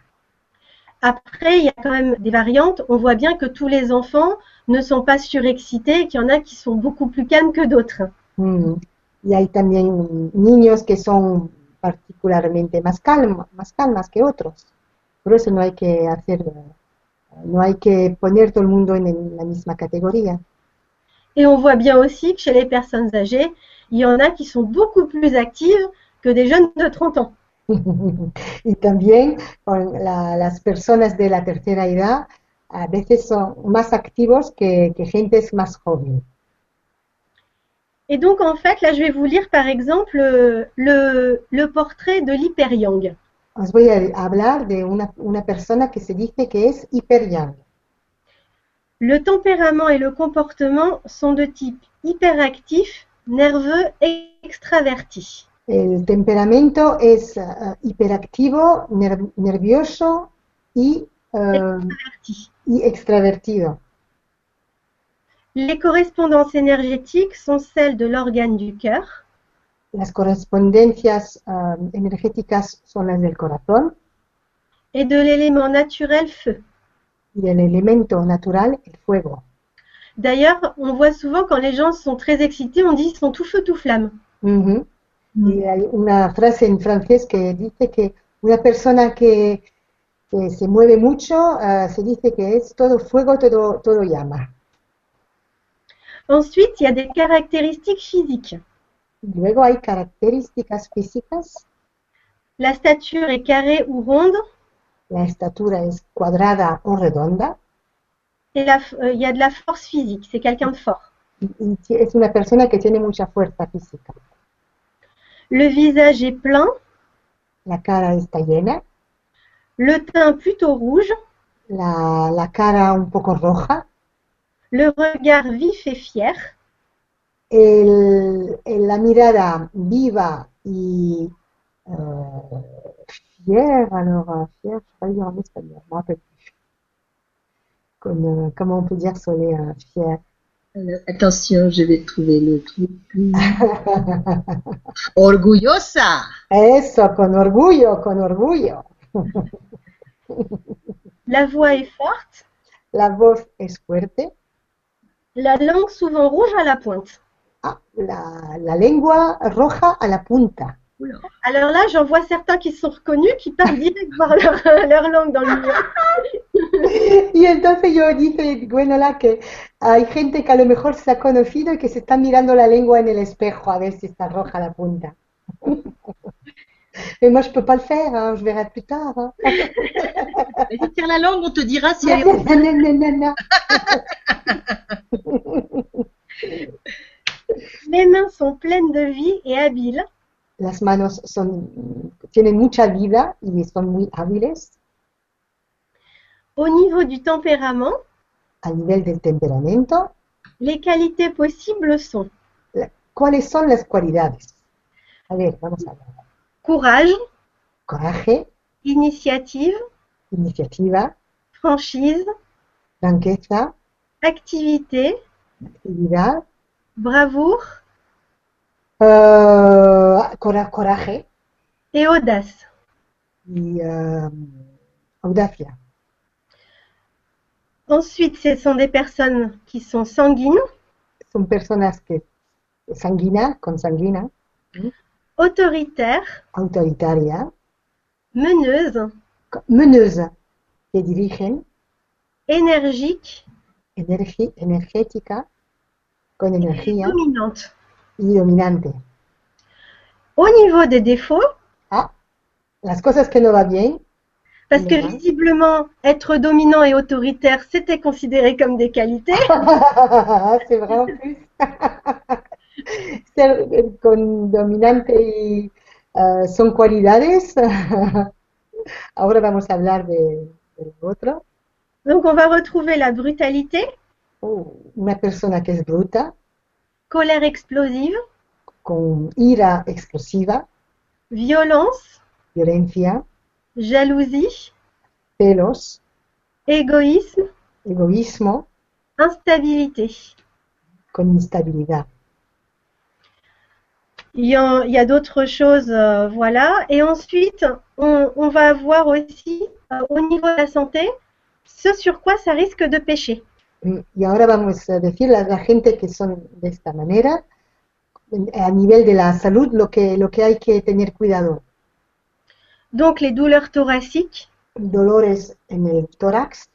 Speaker 3: Après, il y a quand même des variantes. On voit bien que tous les enfants ne sont pas surexcités et qu'il y en a qui sont beaucoup plus calmes que d'autres.
Speaker 1: Mm. Y hay también niños que son particularmente más, calma, más calmas que otros. Por eso no hay que hacer, no hay que poner todo el mundo en la misma categoría.
Speaker 3: Et on voit bien aussi que chez les personnes âgées, il y en a qui sont beaucoup plus actives que des jeunes de 30 ans. *laughs*
Speaker 1: y también con la- las personas de la tercera edad a veces son más activos que, que gentes más jóvenes.
Speaker 3: Et donc, en fait, là, je vais vous lire, par exemple, euh, le, le portrait de l'hyper-yang.
Speaker 1: Os voy a hablar de una, una persona que se dice que es hiper yang.
Speaker 3: Le tempérament et le comportement sont de type hyperactif, nerveux et extraverti.
Speaker 1: El temperamento es eh, hiperactivo, ner- nervioso y,
Speaker 3: Extraverti.
Speaker 1: y extravertido.
Speaker 3: Les correspondances énergétiques sont celles de l'organe du cœur,
Speaker 1: Las correspondencias eh, energéticas son las del corazón
Speaker 3: et de l'élément naturel feu.
Speaker 1: y del elemento natural, el fuego.
Speaker 3: D'ailleurs, on voit souvent quand les gens sont très excités, on dit ils sont tout feu, tout flamme.
Speaker 1: Ujú. Y hay una frase en francés que dice que una persona que, que se mueve mucho, ah, se dice que es todo fuego, todo, todo llama.
Speaker 3: Ensuite, il y a des caractéristiques physiques.
Speaker 1: Luego hay características físicas.
Speaker 3: La stature est carrée ou ronde,
Speaker 1: La estatura es cuadrada o redonda.
Speaker 3: et la f- euh, il y a de la force physique, c'est quelqu'un de fort.
Speaker 1: Es una persona que tiene mucha fuerza física.
Speaker 3: Le visage est plein,
Speaker 1: La cara está llena.
Speaker 3: le teint plutôt rouge,
Speaker 1: La, la cara un poco roja.
Speaker 3: le regard vif et fier,
Speaker 1: el- el- la mirada viva y euh, fière, alors euh, fière, je sais pas le dire en espagnol, je rappelle plus. Comme, euh, comment on peut dire sonner euh, fière
Speaker 2: Alors, attention, je vais trouver le truc. *laughs* Orgullosa.
Speaker 1: Eso, con orgullo, con orgullo. *laughs*
Speaker 3: la voix est forte,
Speaker 1: La voz es fuerte,
Speaker 3: la langue souvent rouge à la pointe.
Speaker 1: Ah, la, la lengua roja a la punta.
Speaker 3: Alors là, j'en vois certains qui sont reconnus, qui parlent direct voir leur, *laughs* leur langue dans le. *laughs*
Speaker 1: Y entonces yo dice, bueno, la que hay gente que a lo mejor se ha conocido y que se está mirando la lengua en el espejo a ver si está roja la punta. *laughs* Mais moi, je peux pas le faire, hein, je verrai plus tard. hein.
Speaker 2: Vas-y, tire la langue, on te dira si elle est.
Speaker 1: Non,
Speaker 3: Les mains sont pleines de vie et habiles.
Speaker 1: Las manos son, tienen mucha vida y son muy hábiles.
Speaker 3: Au niveau du tempérament,
Speaker 1: A nivel del temperamento,
Speaker 3: les qualités possibles sont
Speaker 1: la- ¿cuáles son las cualidades? A ver, vamos a ver.
Speaker 3: courage,
Speaker 1: Coraje,
Speaker 3: initiative,
Speaker 1: iniciativa,
Speaker 3: franchise,
Speaker 1: franqueza,
Speaker 3: activité,
Speaker 1: actividad,
Speaker 3: bravoure.
Speaker 1: Cora- coraje.
Speaker 3: Et audace.
Speaker 1: y eh, audacia.
Speaker 3: Ensuite, ce sont des personnes qui sont sanguines,
Speaker 1: Son personas que sanguina, consanguina,
Speaker 3: autoritaires,
Speaker 1: autoritaria,
Speaker 3: meneuses,
Speaker 1: meneuse, que dirigen,
Speaker 3: énergiques.
Speaker 1: Energi- energética, con
Speaker 3: et
Speaker 1: energía
Speaker 3: dominantes.
Speaker 1: y dominante.
Speaker 3: Au niveau des défauts,
Speaker 1: Ah, las cosas que no va bien,
Speaker 3: parce que visiblement, être dominant et autoritaire, c'était considéré comme des qualités. *laughs*
Speaker 1: c'est vrai en plus. *laughs* Ser con dominante y eh, son cualidades. *laughs* Ahora vamos a hablar de, de otro.
Speaker 3: Donc, on va retrouver la brutalité,
Speaker 1: Oh, una persona que es bruta,
Speaker 3: colère explosive,
Speaker 1: con ira explosiva,
Speaker 3: violence,
Speaker 1: violencia,
Speaker 3: jalousie,
Speaker 1: celos,
Speaker 3: égoïsme,
Speaker 1: egoísmo,
Speaker 3: instabilité.
Speaker 1: con instabilidad.
Speaker 3: Il y a, a d'autres choses, euh, voilà. Et ensuite, on, on va voir aussi euh, au niveau de la santé ce sur quoi ça risque de pécher.
Speaker 1: Y ahora vamos a decir a la gente que son de esta manera, a nivel de la salud, lo que, lo que hay que tener cuidado.
Speaker 3: Donc les douleurs thoraciques,
Speaker 1: Dolores en el tórax,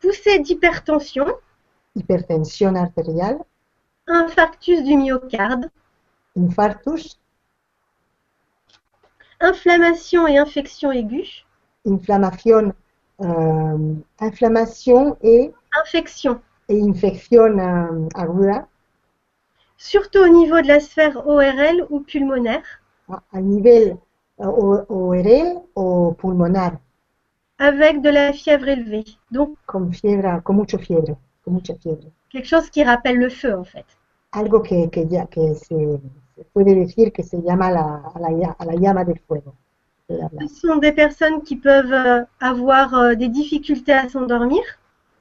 Speaker 3: poussée d'hypertension,
Speaker 1: hipertensión arterial,
Speaker 3: infarctus du myocarde,
Speaker 1: infartus,
Speaker 3: inflammation et infection aiguë,
Speaker 1: inflamación, eh, inflamación y,
Speaker 3: infection,
Speaker 1: e infección eh, aguda
Speaker 3: surtout au niveau de la sphère ORL ou pulmonaire,
Speaker 1: a, a nivel eh, o- ORL o pulmonar,
Speaker 3: avec de la fièvre élevée. Donc
Speaker 1: con fiebre, con mucho fiebre, con mucha fiebre.
Speaker 3: quelque chose qui rappelle le feu en fait.
Speaker 1: Algo que, que ya que se, se puede decir que se llama la, a, la, a la llama del fuego.
Speaker 3: Ce sont des personnes qui peuvent euh, avoir euh, des difficultés à s'endormir,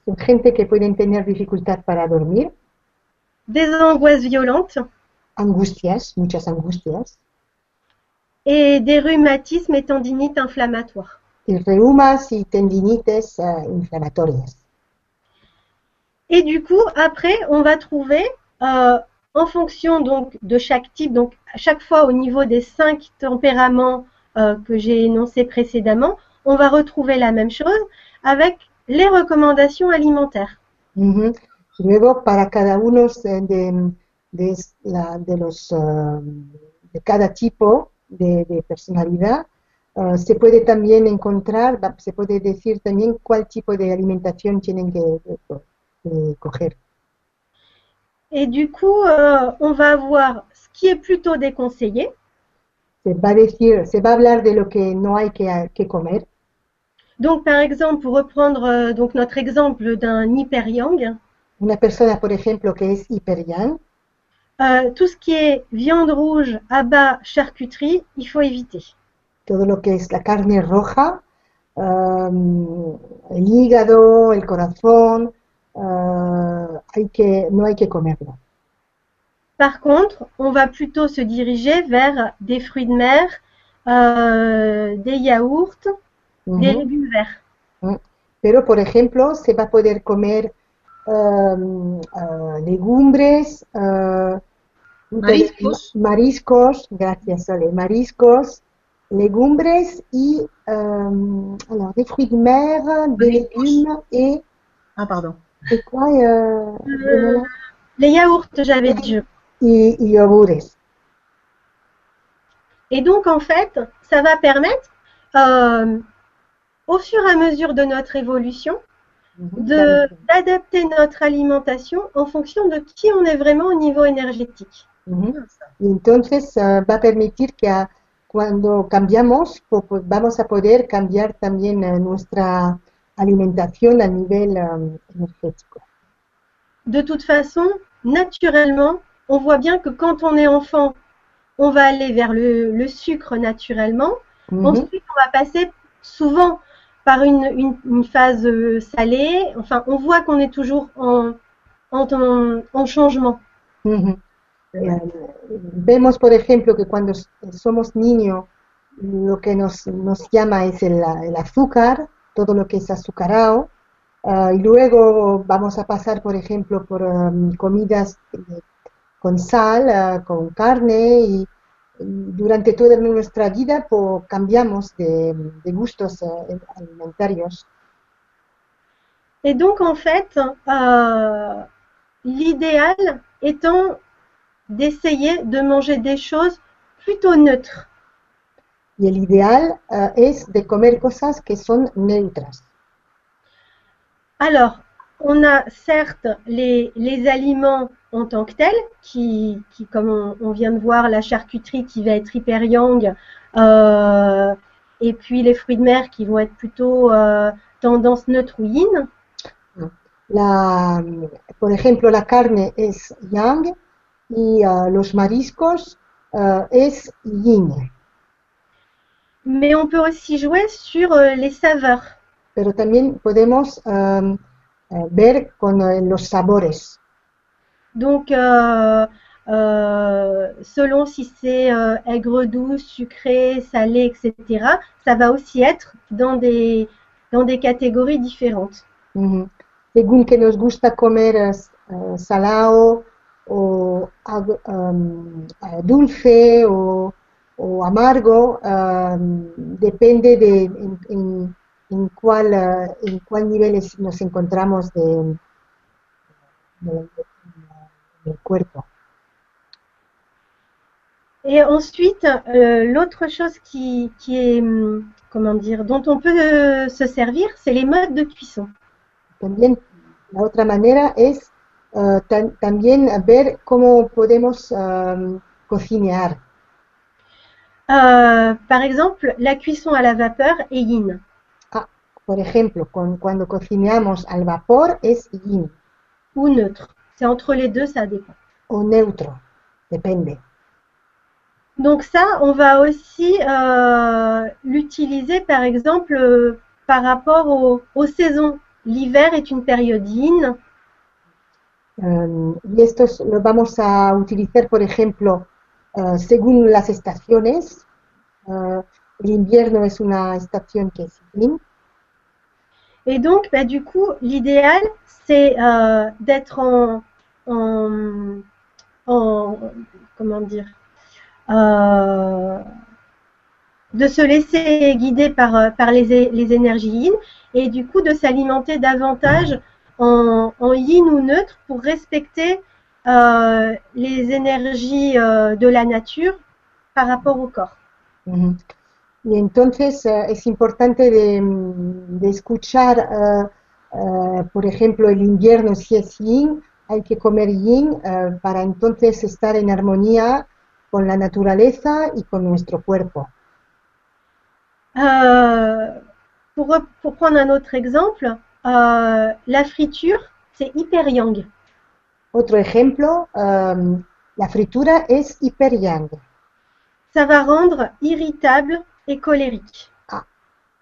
Speaker 1: Son gente que pueden tener dificultad para dormir,
Speaker 3: des angoisses violentes
Speaker 1: angustias, muchas angustias,
Speaker 3: et des rhumatismes et tendinites inflammatoires.
Speaker 1: y reumas y tendinites eh, inflamatorias.
Speaker 3: Et du coup, après, on va trouver, euh, en fonction donc de chaque type, donc à chaque fois au niveau des cinq tempéraments euh, que j'ai énoncés précédemment, on va retrouver la même chose avec les recommandations alimentaires.
Speaker 1: Ujú. Y Luego, para cada uno de, de, la- de los, eh, de cada tipo de, de personalidad, eh, se puede también encontrar, se puede decir también cuál tipo de alimentación tienen que de coger.
Speaker 3: Et du coup, euh, on va avoir ce qui est plutôt déconseillé,
Speaker 1: Se va decir, se va a hablar de lo que no hay que, que comer.
Speaker 3: Donc, par exemple, pour reprendre euh, donc notre exemple d'un hyper-yang,
Speaker 1: Una persona, por ejemplo, que es hiperyan,
Speaker 3: euh, tout ce qui est viande rouge, abats, charcuterie, il faut éviter.
Speaker 1: todo lo que es la carne roja, um, el hígado, el corazón, uh, hay que, no hay que comerlo.
Speaker 3: Par contre, on va plutôt se diriger vers des fruits de mer, euh, des yaourts, des
Speaker 1: Ujú.
Speaker 3: légumes verts.
Speaker 1: Pero, por ejemplo, se va a poder comer um, uh, legumbres, uh,
Speaker 2: Mariscos.
Speaker 1: mariscos, gracias, Sole, mariscos, legumbres y um, alors, des fruits de mer, des
Speaker 2: Mariscos.
Speaker 1: légumes et,
Speaker 2: Ah, pardon.
Speaker 1: et quoi euh,
Speaker 3: Euh, les yaourts, j'avais dit.
Speaker 1: y, y yogures.
Speaker 3: Et donc, en fait, ça va permettre, euh, au fur et à mesure de notre évolution,
Speaker 1: Ujú,
Speaker 3: de- d'adapter notre alimentation en fonction de qui on est vraiment au niveau énergétique.
Speaker 1: Ujú. Y entonces eh, va a permitir que a- cuando cambiamos, vamos a poder cambiar también eh, nuestra alimentación a nivel eh, energético.
Speaker 3: De toute façon, naturellement, on voit bien que quand on est enfant, on va aller vers le, le sucre naturellement.
Speaker 1: Ujú.
Speaker 3: Ensuite, on va passer souvent par une, une- une phase euh, salée. Enfin, on voit qu'on est toujours en, en, en- en changement.
Speaker 1: Ujú. Eh, vemos, por ejemplo, que cuando somos niños, lo que nos, nos llama es el, el azúcar, todo lo que es azucarado, ah, y luego vamos a pasar, por ejemplo, por em, comidas eh, con sal, ah, con carne, y durante toda nuestra vida pues, cambiamos de, de gustos eh, alimentarios.
Speaker 3: Et donc, en fait, euh, l'idéal étant d'essayer de manger des choses plutôt neutres.
Speaker 1: Y el ideal ah, es de comer cosas que son neutras.
Speaker 3: Alors, on a certes les, les aliments en tant que tels, qui, qui comme on, on vient de voir, la charcuterie qui va être hyper yang, euh, et puis les fruits de mer qui vont être plutôt euh, tendance neutre ou yin.
Speaker 1: La, por ejemplo, la carne es yang y ah, los mariscos es yin.
Speaker 3: Mais on peut aussi jouer sur euh, les saveurs.
Speaker 1: pero también podemos um, eh, ver con eh, los sabores.
Speaker 3: Donc, euh, euh, selon si c'est euh, aigre doux, sucré, salé, etc., ça va aussi être dans des, dans des catégories différentes.
Speaker 1: Ujú. Según que nos gusta comer eh, salado o um, eh, dulce o, amargo, um, depende de en, en- en cuál, eh, en cuál nivel nos encontramos de, de- del cuerpo.
Speaker 3: Et ensuite, euh, l'autre chose qui, qui est, hum, comment dire, dont on peut euh, se servir, c'est les modes de cuisson.
Speaker 1: También la otra manera es eh, tam- también ver cómo podemos um, cocinar.
Speaker 3: Euh, par exemple, la cuisson à la vapeur est yin.
Speaker 1: Por ejemplo, con- cuando cocinamos al vapor es yin
Speaker 3: ou neutre. C'est entre les deux, ça dépend.
Speaker 1: o neutro, depende.
Speaker 3: Donc ça, on va aussi euh, l'utiliser par exemple euh, par rapport au- aux saisons. L'hiver est une période yin,
Speaker 1: Um, y esto es- lo vamos a utilizar, por ejemplo, eh, según las estaciones. Eh, el invierno es una estación que es yin,
Speaker 3: et donc bah, du coup, l'idéal c'est euh, d'être en, en, en- comment dire, euh, de se laisser guider par, euh, les, énergies yin et du coup de s'alimenter davantage en, yin ou neutre pour respecter euh, les énergies de la nature par rapport au corps.
Speaker 1: Ujú. Y entonces eh, es importante de, mm, de escuchar, eh, eh, por ejemplo, el invierno si es yin, hay que comer yin eh, para entonces estar en armonía con la naturaleza y con nuestro cuerpo.
Speaker 3: Euh, pour, pour prendre un autre exemple, euh, la friture, c'est hyper yang.
Speaker 1: Otro ejemplo, em, la fritura es hiper yang.
Speaker 3: Ça va rendre irritable et colérique.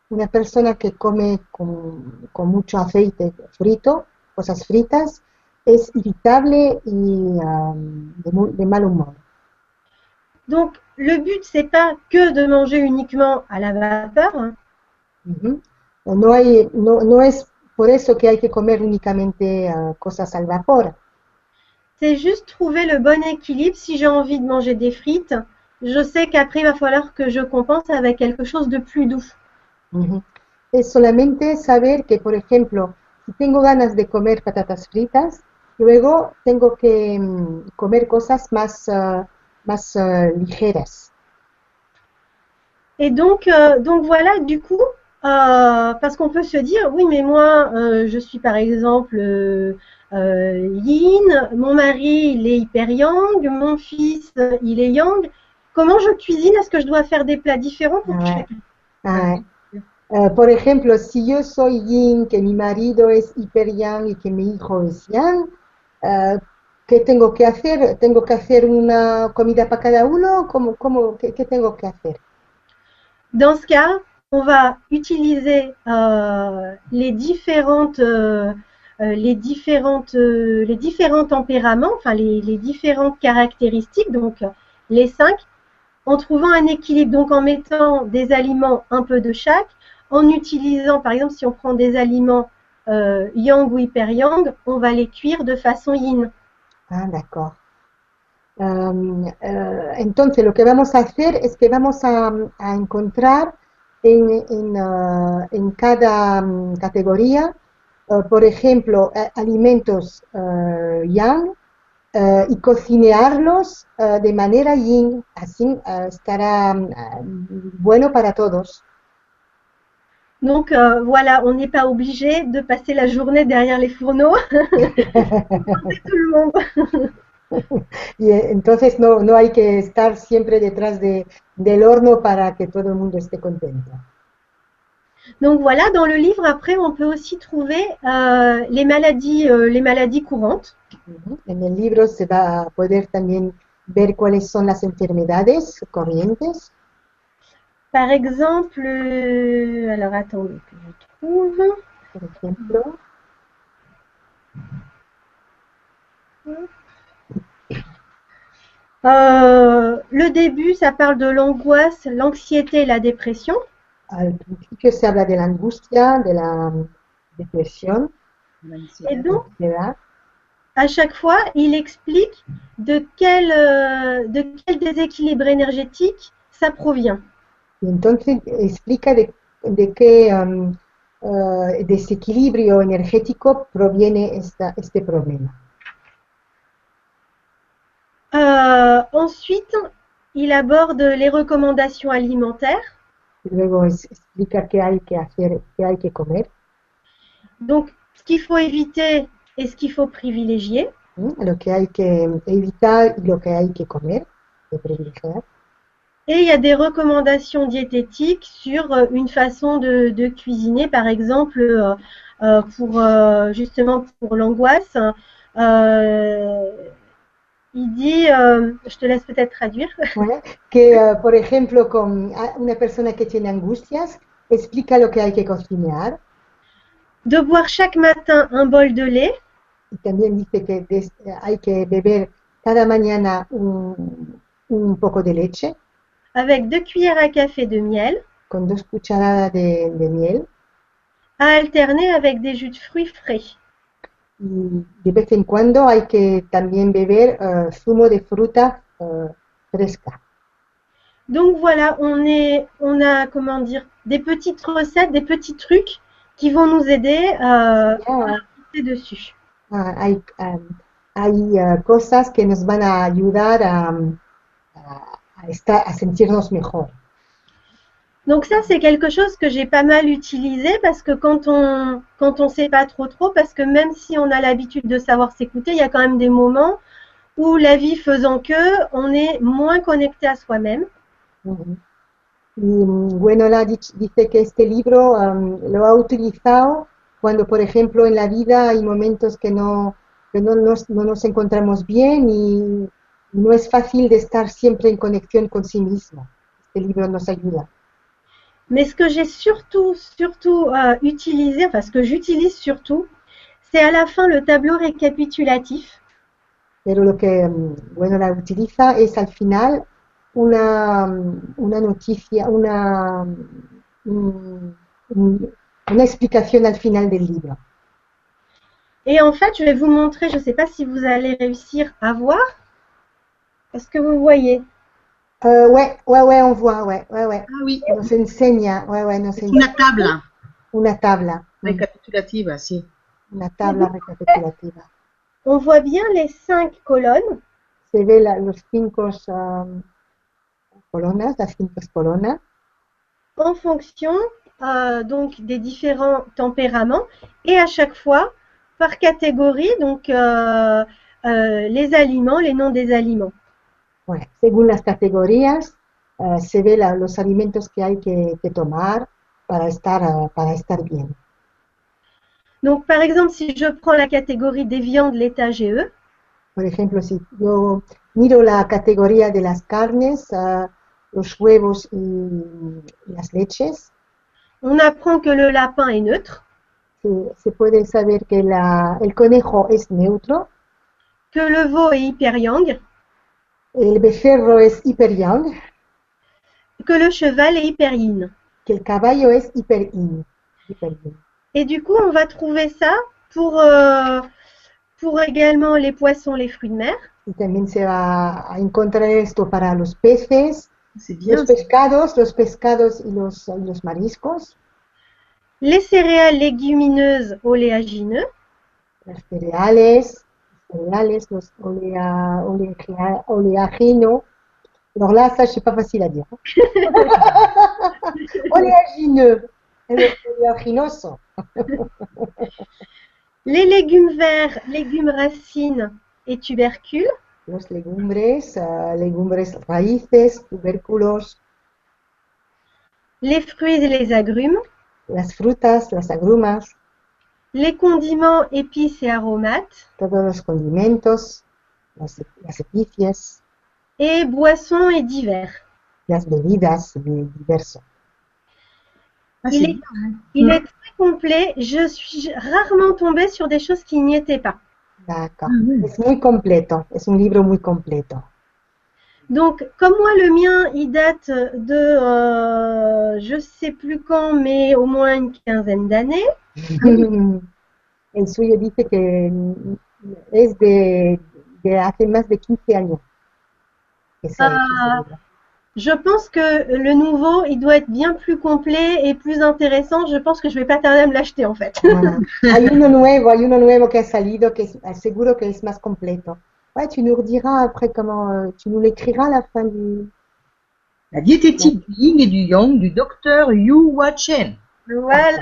Speaker 1: Una persona que come con, con mucho aceite frito, cosas fritas, es irritable y em, de, de mal humor.
Speaker 3: Donc, le but, c'est pas que de manger uniquement à la vapeur, hein.
Speaker 1: Ujú. No hay, no, no es por eso que hay que comer únicamente eh, cosas al vapor.
Speaker 3: c'est juste trouver le bon équilibre. Si j'ai envie de manger des frites, je sais qu'après, il va falloir que je compense avec quelque chose de plus doux.
Speaker 1: Ujú. Es solamente saber que, por ejemplo, si tengo ganas de comer patatas fritas, luego tengo que mm, comer cosas más, más eh, ligeras.
Speaker 3: Et donc, euh, donc voilà, du coup, euh, parce qu'on peut se dire, oui, mais moi, euh, je suis par exemple yin, mon mari, il est hyper yang, mon fils, il est yang. Comment je cuisine? Est-ce que je dois faire des plats différents pour
Speaker 1: Ouais. por ejemplo, si yo soy yin, que mi marido es hiper yang y que mi hijo es yang, eh, ¿qué tengo que hacer? ¿Tengo que hacer una comida para cada uno? ¿Cómo, cómo, qué, qué tengo que hacer?
Speaker 3: Dans ce cas, on va utiliser euh, les différentes, euh, euh, les différentes, les différents tempéraments, enfin les, les différentes caractéristiques, donc les cinq, en trouvant un équilibre, donc en mettant des aliments un peu de chaque, en utilisant, par exemple, si on prend des aliments euh, yang ou hyper yang, on va les cuire de façon yin.
Speaker 1: Ah, d'accord. Um, eh, entonces, lo que vamos a hacer es que vamos a, encontrar en, en, eh, en cada mm, categoría, eh, por ejemplo, alimentos eh, yang eh, y cocinarlos de manera yin, así estará eh, bueno para todos.
Speaker 3: Donc euh, voilà, on n'est pas obligé de passer la journée derrière les fourneaux. *laughs* Tout le monde. *laughs*
Speaker 1: Y entonces no, no hay que estar siempre detrás de, del horno para que todo el mundo esté contento.
Speaker 3: Donc voilà, dans le livre, après, on peut aussi trouver euh, les, maladies, euh, les maladies courantes.
Speaker 1: En el libro se va a poder también ver cuáles son las enfermedades corrientes.
Speaker 3: Par exemple, euh, alors attendez que je trouve. Euh, le début, ça parle de l'angoisse, l'anxiété et la dépression.
Speaker 1: al principio se habla de la angustia, de la depresión,
Speaker 3: Et donc, à chaque fois, il explique de quel, euh, de quel déséquilibre énergétique ça provient.
Speaker 1: Y entonces explica de, de qué um, eh, desequilibrio energético proviene esta, este problema.
Speaker 3: Euh, ensuite, il aborde les recommandations alimentaires.
Speaker 1: Luego explica qué hay que hacer, qué hay que comer,
Speaker 3: Donc, ce qu'il faut éviter et ce qu'il faut privilégier.
Speaker 1: ¿m? lo que hay que evitar y lo que hay que comer, de privilegiar.
Speaker 3: Et il y a des recommandations diététiques sur euh, une façon de, de cuisiner, par exemple, euh, euh, pour euh, justement pour l'angoisse. Euh, il dit, je te laisse peut-être traduire. *laughs*
Speaker 1: Que, eh, por ejemplo, con a- una persona que tiene angustias, explica lo que hay que cocinar
Speaker 3: de boire chaque matin un bol de lait
Speaker 1: y también dice que des- hay que beber cada mañana un, un poco de leche
Speaker 3: avec deux cuillères à café de miel,
Speaker 1: con dos cucharadas de, de miel
Speaker 3: à alterner avec des jus de fruits frais.
Speaker 1: y de vez en cuando hay que también beber eh, zumo de fruta eh, fresca.
Speaker 3: Donc voilà, on est, on a comment dire, des petites recettes, des petits trucs qui vont nous aider euh,
Speaker 1: Ah,
Speaker 3: à dessus.
Speaker 1: ah, hay ah, hay eh, cosas que nos van a ayudar a, a, a estar, a sentirnos mejor.
Speaker 3: Donc ça, c'est quelque chose que j'ai pas mal utilisé parce que quand on quand on sait pas trop trop, parce que même si on a l'habitude de savoir s'écouter, il y a quand même des moments où la vie faisant que, on est moins connecté à soi-même.
Speaker 1: Y mm, bueno, la dice que este libro um, lo ha utilizado cuando, por ejemplo, en la vida hay momentos que no, que no, nos, no nos encontramos bien y no es fácil de estar siempre en conexión con sí mismo. Este libro nos ayuda.
Speaker 3: Mais ce que j'ai surtout surtout euh, utilisé, enfin ce que j'utilise surtout, c'est à la fin le tableau récapitulatif.
Speaker 1: Pero lo que, mm, bueno, la utiliza es al final una, mm, una noticia, una, mm, una explicación al final del libro.
Speaker 3: Et en fait, je vais vous montrer, je ne sais pas si vous allez réussir à voir. Est-ce que vous voyez?
Speaker 1: Euh, ouais, ouais, ouais, on voit, ouais, ouais, ouais.
Speaker 2: Ah oui,
Speaker 1: Nos enseña, ouais, ouais, nos
Speaker 2: c'est una tabla
Speaker 1: una tabla,
Speaker 2: recapitulativa, sí.
Speaker 1: una tabla recapitulativa.
Speaker 3: On voit bien les cinq colonnes.
Speaker 1: Se ve la- los cinco um, colonas, las cinco colonas,
Speaker 3: en fonction euh, donc des différents tempéraments et à chaque fois par catégorie, donc euh, euh, les aliments, les noms des aliments.
Speaker 1: Bueno, según las categorías, eh, se ve la- los alimentos que hay que, que tomar para estar, eh, para estar bien.
Speaker 3: Donc par exemple, si je prends la catégorie des viandes, l'état GE,
Speaker 1: Por ejemplo, si yo miro la categoría de las carnes, eh, los huevos y, y las leches,
Speaker 3: on apprend que le lapin est neutre,
Speaker 1: se, se puede saber que la- el conejo es neutro,
Speaker 3: que le veau est hyper yang,
Speaker 1: el becerro es
Speaker 3: que le cheval est hyper yin.
Speaker 1: que el caballo es hiper yin. hiper yin.
Speaker 3: Et du coup, on va trouver ça pour, euh, pour également les poissons, les fruits de mer.
Speaker 1: Y también se va a encontrar esto para los peces,
Speaker 2: bien.
Speaker 1: los pescados, los pescados y los, y los mariscos,
Speaker 3: Les céréales légumineuses oléagineux,
Speaker 1: los cereales, cereales, los oleaginos. Alors là, ça, c'est pas facile à dire. Oléagineux, el oleaginoso.
Speaker 3: les légumes verts, légumes racines et tubercules,
Speaker 1: Los legumbres, eh, legumbres raíces, tubérculos,
Speaker 3: les fruits et les agrumes,
Speaker 1: las frutas, las agrumas,
Speaker 3: les condiments, épices et aromates,
Speaker 1: todos los condimentos, las, las
Speaker 3: et boissons et divers.
Speaker 1: las bebidas diversas.
Speaker 2: Ah,
Speaker 3: Il est-
Speaker 2: hein.
Speaker 3: Il est très complet. Je suis rarement tombée sur des choses qui n'y étaient pas.
Speaker 1: D'accord.
Speaker 2: Oui.
Speaker 1: Es muy completo, es un libro muy completo.
Speaker 3: Donc, comme moi, le mien, il date de, euh, je sais plus quand, mais au moins une quinzaine d'années.
Speaker 1: El suyo dice que es de, de hace más de 15 años.
Speaker 3: Je pense que le nouveau, il doit être bien plus complet et plus intéressant. Je pense que je vais pas tarder à me l'acheter, en fait.
Speaker 1: Hay uno nuevo, hay uno nuevo que ha salido que seguro que es más completo. Ouais, tu nous rediras après comment, euh, tu nous l'écriras à la fin du.
Speaker 2: La diététique du yin et du yang du docteur Yu Hua Chen.
Speaker 3: Voilà.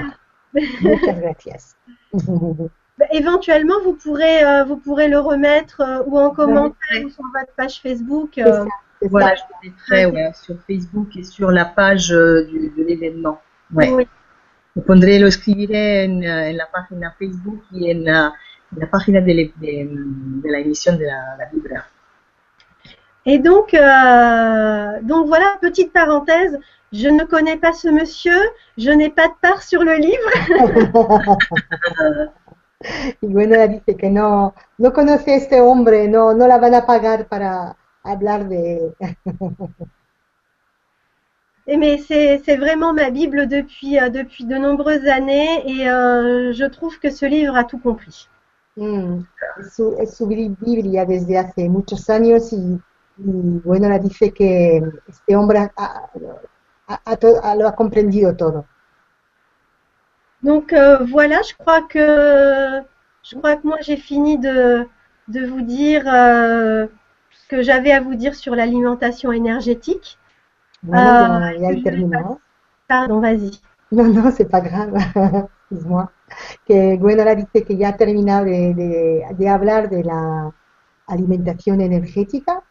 Speaker 1: Gracias. *laughs*
Speaker 3: Bah, éventuellement, vous pourrez, euh, vous pourrez le remettre euh, ou en commentaire ou sur votre page Facebook. Euh,
Speaker 1: ça,
Speaker 2: Voilà,
Speaker 1: ça.
Speaker 2: je le mettrai ouais, sur Facebook et sur la page euh, du, de l'événement. Ouais.
Speaker 3: oui.
Speaker 2: Lo pondré, lo escribiré en, en la página Facebook y en la, página de, de, de la emisión de la, la.
Speaker 3: Et donc, euh, donc voilà, petite parenthèse. Je ne connais pas ce monsieur, je n'ai pas de part sur le livre. *laughs*
Speaker 1: Y bueno, ella dice que no, no conoce a este hombre, no, no la van a pagar para hablar de *laughs*
Speaker 3: Et mais c'est c'est vraiment ma Bible depuis, euh, depuis de nombreuses années et euh, je trouve que ce livre a tout compris.
Speaker 1: Mm, es, su, es su Biblia desde hace muchos años y, y bueno, ella dice que este hombre ha to- ha- lo ha comprendido todo.
Speaker 3: Donc euh, voilà, je crois que je crois que moi j'ai fini de, de vous dire euh, ce que j'avais à vous dire sur l'alimentation énergétique.
Speaker 1: Bueno,
Speaker 3: Ah,
Speaker 1: ya, ya he
Speaker 3: yo-
Speaker 1: terminado.
Speaker 3: Pardon, vas-y.
Speaker 1: No, no, c'est pas grave, *laughs* excuse-moi. Que Gwenola dice que ya ha terminado de, de, de hablar de la alimentación energética.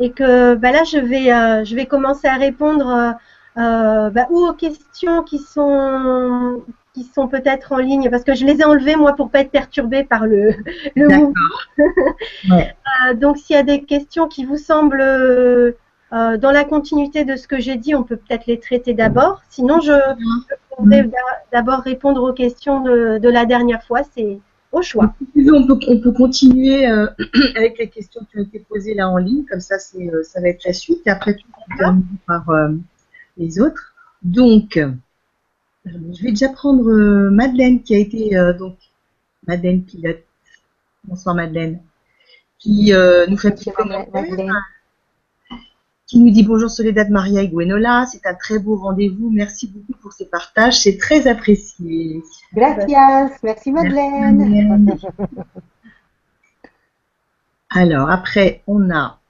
Speaker 3: Et que bah là je vais euh, je vais commencer à répondre euh, euh, bah, ou aux questions qui sont qui sont peut-être en ligne parce que je les ai enlevées moi pour pas être perturbée par le le
Speaker 2: D'accord.
Speaker 3: mouvement. *laughs*
Speaker 2: Ouais.
Speaker 3: Euh, donc s'il y a des questions qui vous semblent euh, dans la continuité de ce que j'ai dit, on peut peut-être les traiter d'abord. Sinon, je je vais d'a- d'abord répondre aux questions de, de la dernière fois. C'est au choix.
Speaker 2: Si tu veux, on peut, on peut continuer euh, *clears throat* avec les questions qui ont été posées là en ligne, comme ça c'est, euh, ça va être la suite, et après tu terminer par euh, les autres. Donc, euh, je vais déjà prendre euh, Madeleine qui a été euh, donc Madeleine Pilote. Bonsoir Madeleine, qui euh, nous fait un petit
Speaker 1: Madeleine.
Speaker 2: Qui nous dit bonjour Soledad, Maria et Gwenola, c'est un très beau rendez-vous, merci beaucoup pour ces partages, c'est très apprécié.
Speaker 1: Gracias, merci Madeleine.
Speaker 2: Madeleine. Alors après, on a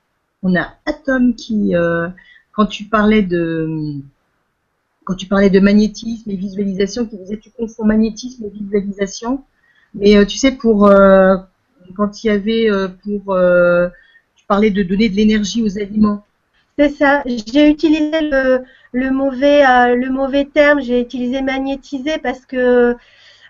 Speaker 2: on a Atom qui euh, quand tu parlais de quand tu parlais de magnétisme et visualisation, qui disait tu confonds magnétisme et visualisation. Mais euh, tu sais pour euh, quand il y avait euh, pour euh, tu parlais de donner de l'énergie aux aliments.
Speaker 3: C'est ça. J'ai utilisé le, mauvais euh, le mauvais terme. J'ai utilisé magnétiser parce que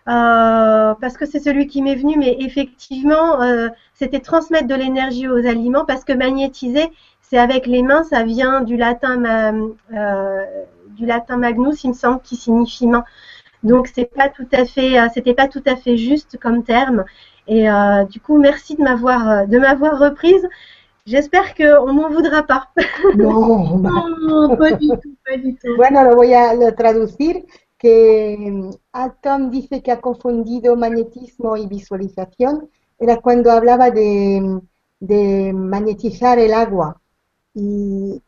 Speaker 3: euh, parce que c'est celui qui m'est venu. Mais effectivement, euh, c'était transmettre de l'énergie aux aliments parce que magnétiser, c'est avec les mains. Ça vient du latin du latin magnus, il me semble, qui signifie main. Donc c'est pas tout à fait, c'était pas tout à fait juste comme terme. Et du coup, merci de m'avoir de m'avoir reprise. J'espère qu'on m'en voudra pas. *laughs*
Speaker 1: No, ma-
Speaker 2: Non, pas du tout, pas du tout.
Speaker 1: Bueno, lo voy a lo traducir, que mm, Atom dice que ha confundido magnetismo y visualización, era cuando hablaba de, de magnetizar el agua. Y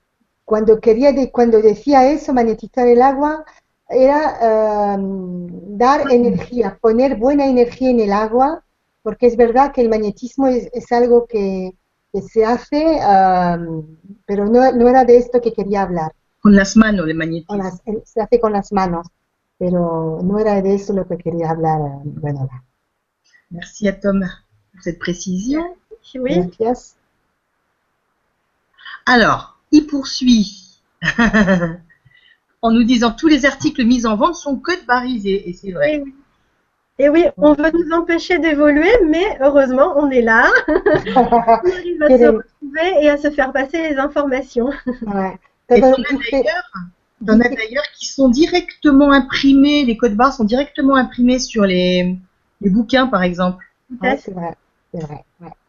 Speaker 1: cuando quería, de, cuando decía eso, magnetizar el agua, era um, dar energía, poner buena energía en el agua, porque es verdad que el magnetismo es, es algo que, que se hace, um, pero no, no era de esto que quería hablar.
Speaker 2: Con las manos, le
Speaker 1: con
Speaker 2: magnétisme.
Speaker 1: las- se hace con las manos, pero no era de eso lo que quería hablar, bueno,
Speaker 2: Merci à Tom pour cette précision.
Speaker 3: Oui.
Speaker 1: gracias.
Speaker 2: Alors, il poursuit *laughs* en nous disant tous les articles mis en vente sont code barisés. Et c'est vrai.
Speaker 3: Oui. Et oui, on veut nous empêcher d'évoluer, mais heureusement, on est là. *laughs* on arrive à se
Speaker 1: Quel
Speaker 3: retrouver et à se faire passer les informations.
Speaker 1: Ouais.
Speaker 2: Et t'en as d'ailleurs qui sont directement imprimés, les codes barres sont directement imprimés sur les, les bouquins, par exemple.
Speaker 1: Ouais, c'est vrai.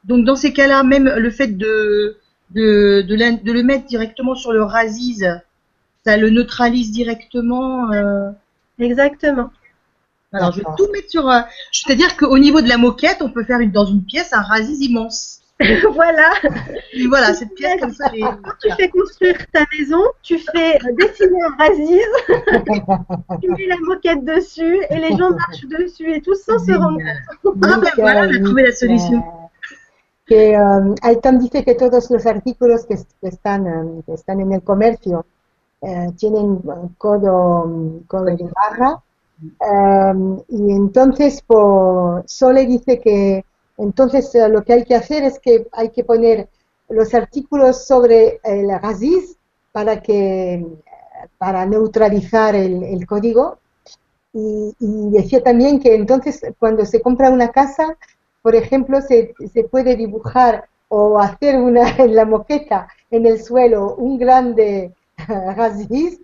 Speaker 2: Donc dans ces cas-là, même le fait de de, de, de, le mettre directement sur le Raziz, ça le neutralise directement. Euh...
Speaker 3: Exactement.
Speaker 2: Alors je vais tout mettre sur. Euh, c'est-à-dire qu'au niveau de la moquette, on peut faire une, dans une pièce un Raziz immense. *laughs*
Speaker 3: voilà.
Speaker 2: Et voilà, cette pièce comme ça. Les... *laughs*
Speaker 3: Tu fais construire ta maison, tu fais dessiner un Raziz, *laughs* tu mets la moquette dessus et les gens marchent dessus et tout sans se rendre compte.
Speaker 2: Ah ben voilà, on a trouvé la solution.
Speaker 1: Que um, Aitam dice que todos los artículos que, que están, um, que están en el comercio uh, tienen codo, codo de barra. Um, y entonces por, Sole dice que entonces eh, lo que hay que hacer es que hay que poner los artículos sobre el Aziz para que para neutralizar el, código. Y, decía también que entonces cuando se compra una casa por ejemplo se, se puede dibujar o hacer una *laughs* en la moqueta en el suelo un grande *laughs* Aziz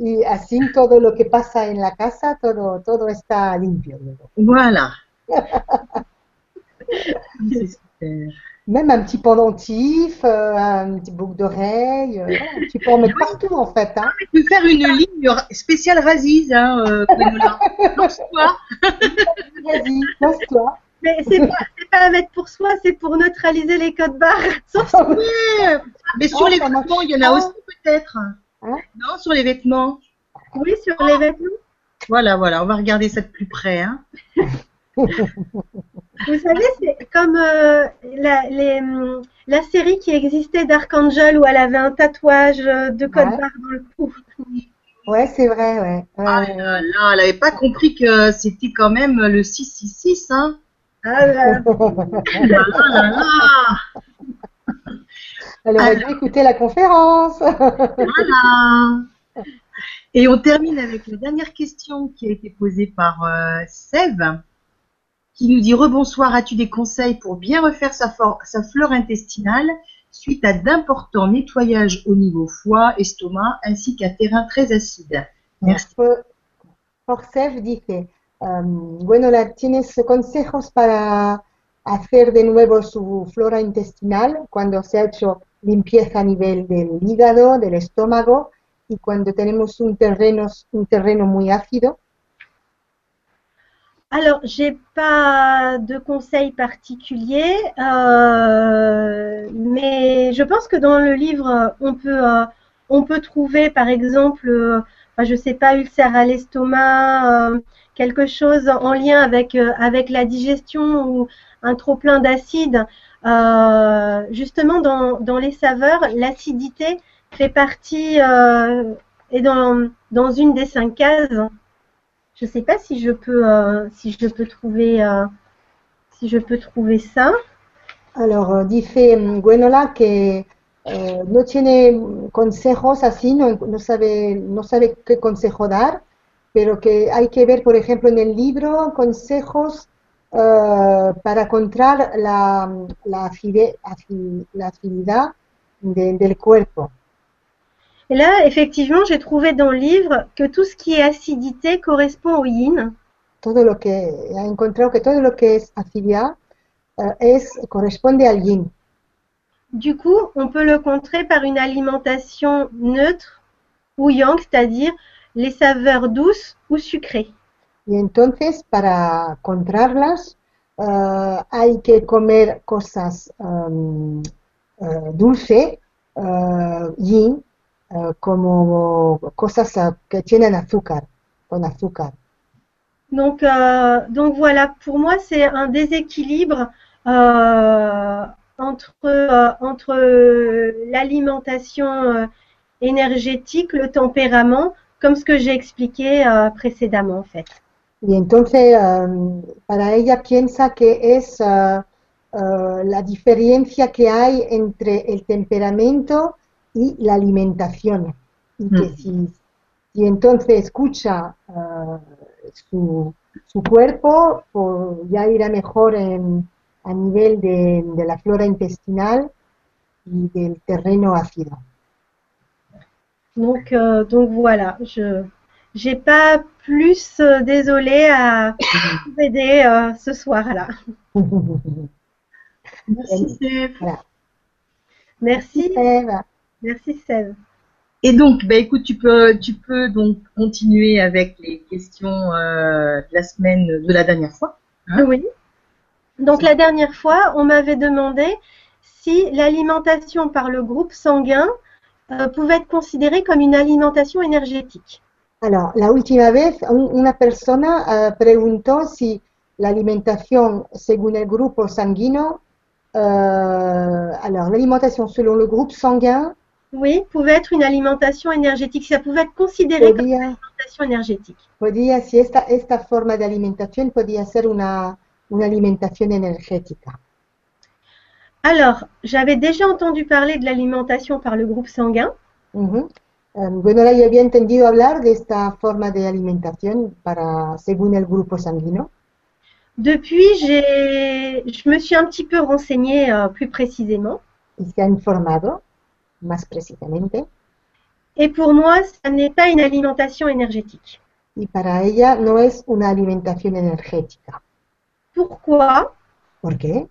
Speaker 1: y así todo lo que pasa en la casa todo todo está limpio
Speaker 2: voilà *laughs*
Speaker 1: Même un petit pendentif, euh, un petit boucle d'oreille, tu peux en mettre partout en fait. Hein.
Speaker 2: Tu peux faire une ligne spéciale Raziz, hein, euh, Lance-toi.
Speaker 1: Vas-y, lance-toi.
Speaker 3: Mais c'est pas, pas à mettre pour soi, c'est pour neutraliser les codes barres. *laughs*
Speaker 2: Sauf Mais sur oh, les vêtements, il y en a aussi peut-être. Hein non, sur les vêtements.
Speaker 3: Oui, sur les vêtements.
Speaker 2: Voilà, voilà, on va regarder ça de plus près. Hein. *laughs*
Speaker 3: Vous savez, c'est comme euh, la, les, la, série qui existait d'Archangel où elle avait un tatouage de code barre dans le cou.
Speaker 1: Ouais, c'est vrai, ouais.
Speaker 2: Ah là, là, elle n'avait pas compris que c'était quand même le 666, hein.
Speaker 3: Ah là là,
Speaker 2: là, là. *laughs*
Speaker 1: Elle aurait dû écouter la conférence.
Speaker 2: voilà. Et on termine avec la dernière question qui a été posée par euh, Sève qui nous dit Rebonsoir, as-tu des conseils pour bien refaire sa, sa flore intestinale suite à d'importants nettoyages au niveau foie, estomac ainsi qu'un terrain très acide Merci.
Speaker 1: Jorge dice, um, bueno, la, ¿tienes consejos para hacer de nuevo su flora intestinal cuando se ha hecho limpieza a nivel del hígado, del estómago y cuando tenemos un terreno, un terreno muy ácido?
Speaker 3: Alors, j'ai pas de conseils particuliers, euh, mais je pense que dans le livre, on peut, euh, trouver, par exemple, euh, je sais pas, ulcère à l'estomac, euh, quelque chose en lien avec, avec la digestion ou un trop plein d'acide. justement, dans, dans les saveurs, l'acidité fait partie, est dans, dans une des cinq cases je ne sais pas si je peux, euh, si je peux trouver, euh, si je peux trouver ça.
Speaker 1: Alors, euh, dice Gwenola que eh, no tiene consejos así, no, no, sabe, no sabe qué consejo dar, pero que hay que ver, por ejemplo, en el libro consejos uh, para encontrar la, la, afide, la afinidad de, del cuerpo.
Speaker 3: Et là, effectivement, j'ai trouvé dans le livre que tout ce qui est acidité correspond au yin.
Speaker 1: Todo lo que he encontrado que todo lo que es acididad uh, es corresponde al yin.
Speaker 3: Du coup, on peut le contrer par une alimentation neutre ou yang, c'est-à-dire les saveurs douces ou sucrées.
Speaker 1: Y entonces, para contrarlas, uh, hay que comer cosas um, uh, dulce, yin, uh, como cosas que tienen azúcar, con azúcar.
Speaker 3: Donc, euh, donc voilà, pour moi, c'est un déséquilibre euh, entre, euh, entre l'alimentation énergétique, le tempérament, comme ce que j'ai expliqué précédemment en fait.
Speaker 1: Y entonces, um, para ella piensa que es uh, uh, la diferencia que hay entre el temperamento y la alimentación. Y que mm. si, si, entonces escucha uh, su, su, cuerpo, pues ya irá mejor en, a nivel de, de, la flora intestinal y del terreno ácido.
Speaker 3: Donc, euh, donc voilà, je j'ai pas plus euh, désolé à vous aider euh, ce soir-là. *laughs*
Speaker 2: Merci, Sève.
Speaker 1: Voilà.
Speaker 3: Merci, merci Sève.
Speaker 2: Et donc, bah, écoute, tu peux, tu peux donc continuer avec les questions euh, de la semaine de la dernière fois. Hein?
Speaker 3: Oui. Donc la dernière fois, on m'avait demandé si l'alimentation par le groupe sanguin euh, pouvait être considérée comme une alimentation énergétique.
Speaker 1: Alors, la última vez un- una persona eh, preguntó si la alimentación según el grupo sanguino, eh, alors l'alimentation selon le groupe sanguin
Speaker 3: Oui, pouvait être une alimentation énergétique. Ça pouvait être considéré comme une alimentation énergétique.
Speaker 1: podía si esta, esta forma de alimentación podía ser una, una alimentación energética.
Speaker 3: Alors, j'avais déjà entendu parler de l'alimentation par le groupe sanguin.
Speaker 1: Ujú. Eh, bueno, ahora yo había entendido hablar de esta forma de alimentación para, según el grupo sanguino.
Speaker 3: Depuis, je me suis un petit peu renseignée euh, plus précisément.
Speaker 1: y se ha informado más precisamente
Speaker 3: Et pour moi, ça n'est pas une alimentation énergétique.
Speaker 1: y para ella no es una alimentación energética.
Speaker 3: Pourquoi
Speaker 1: ¿Por qué?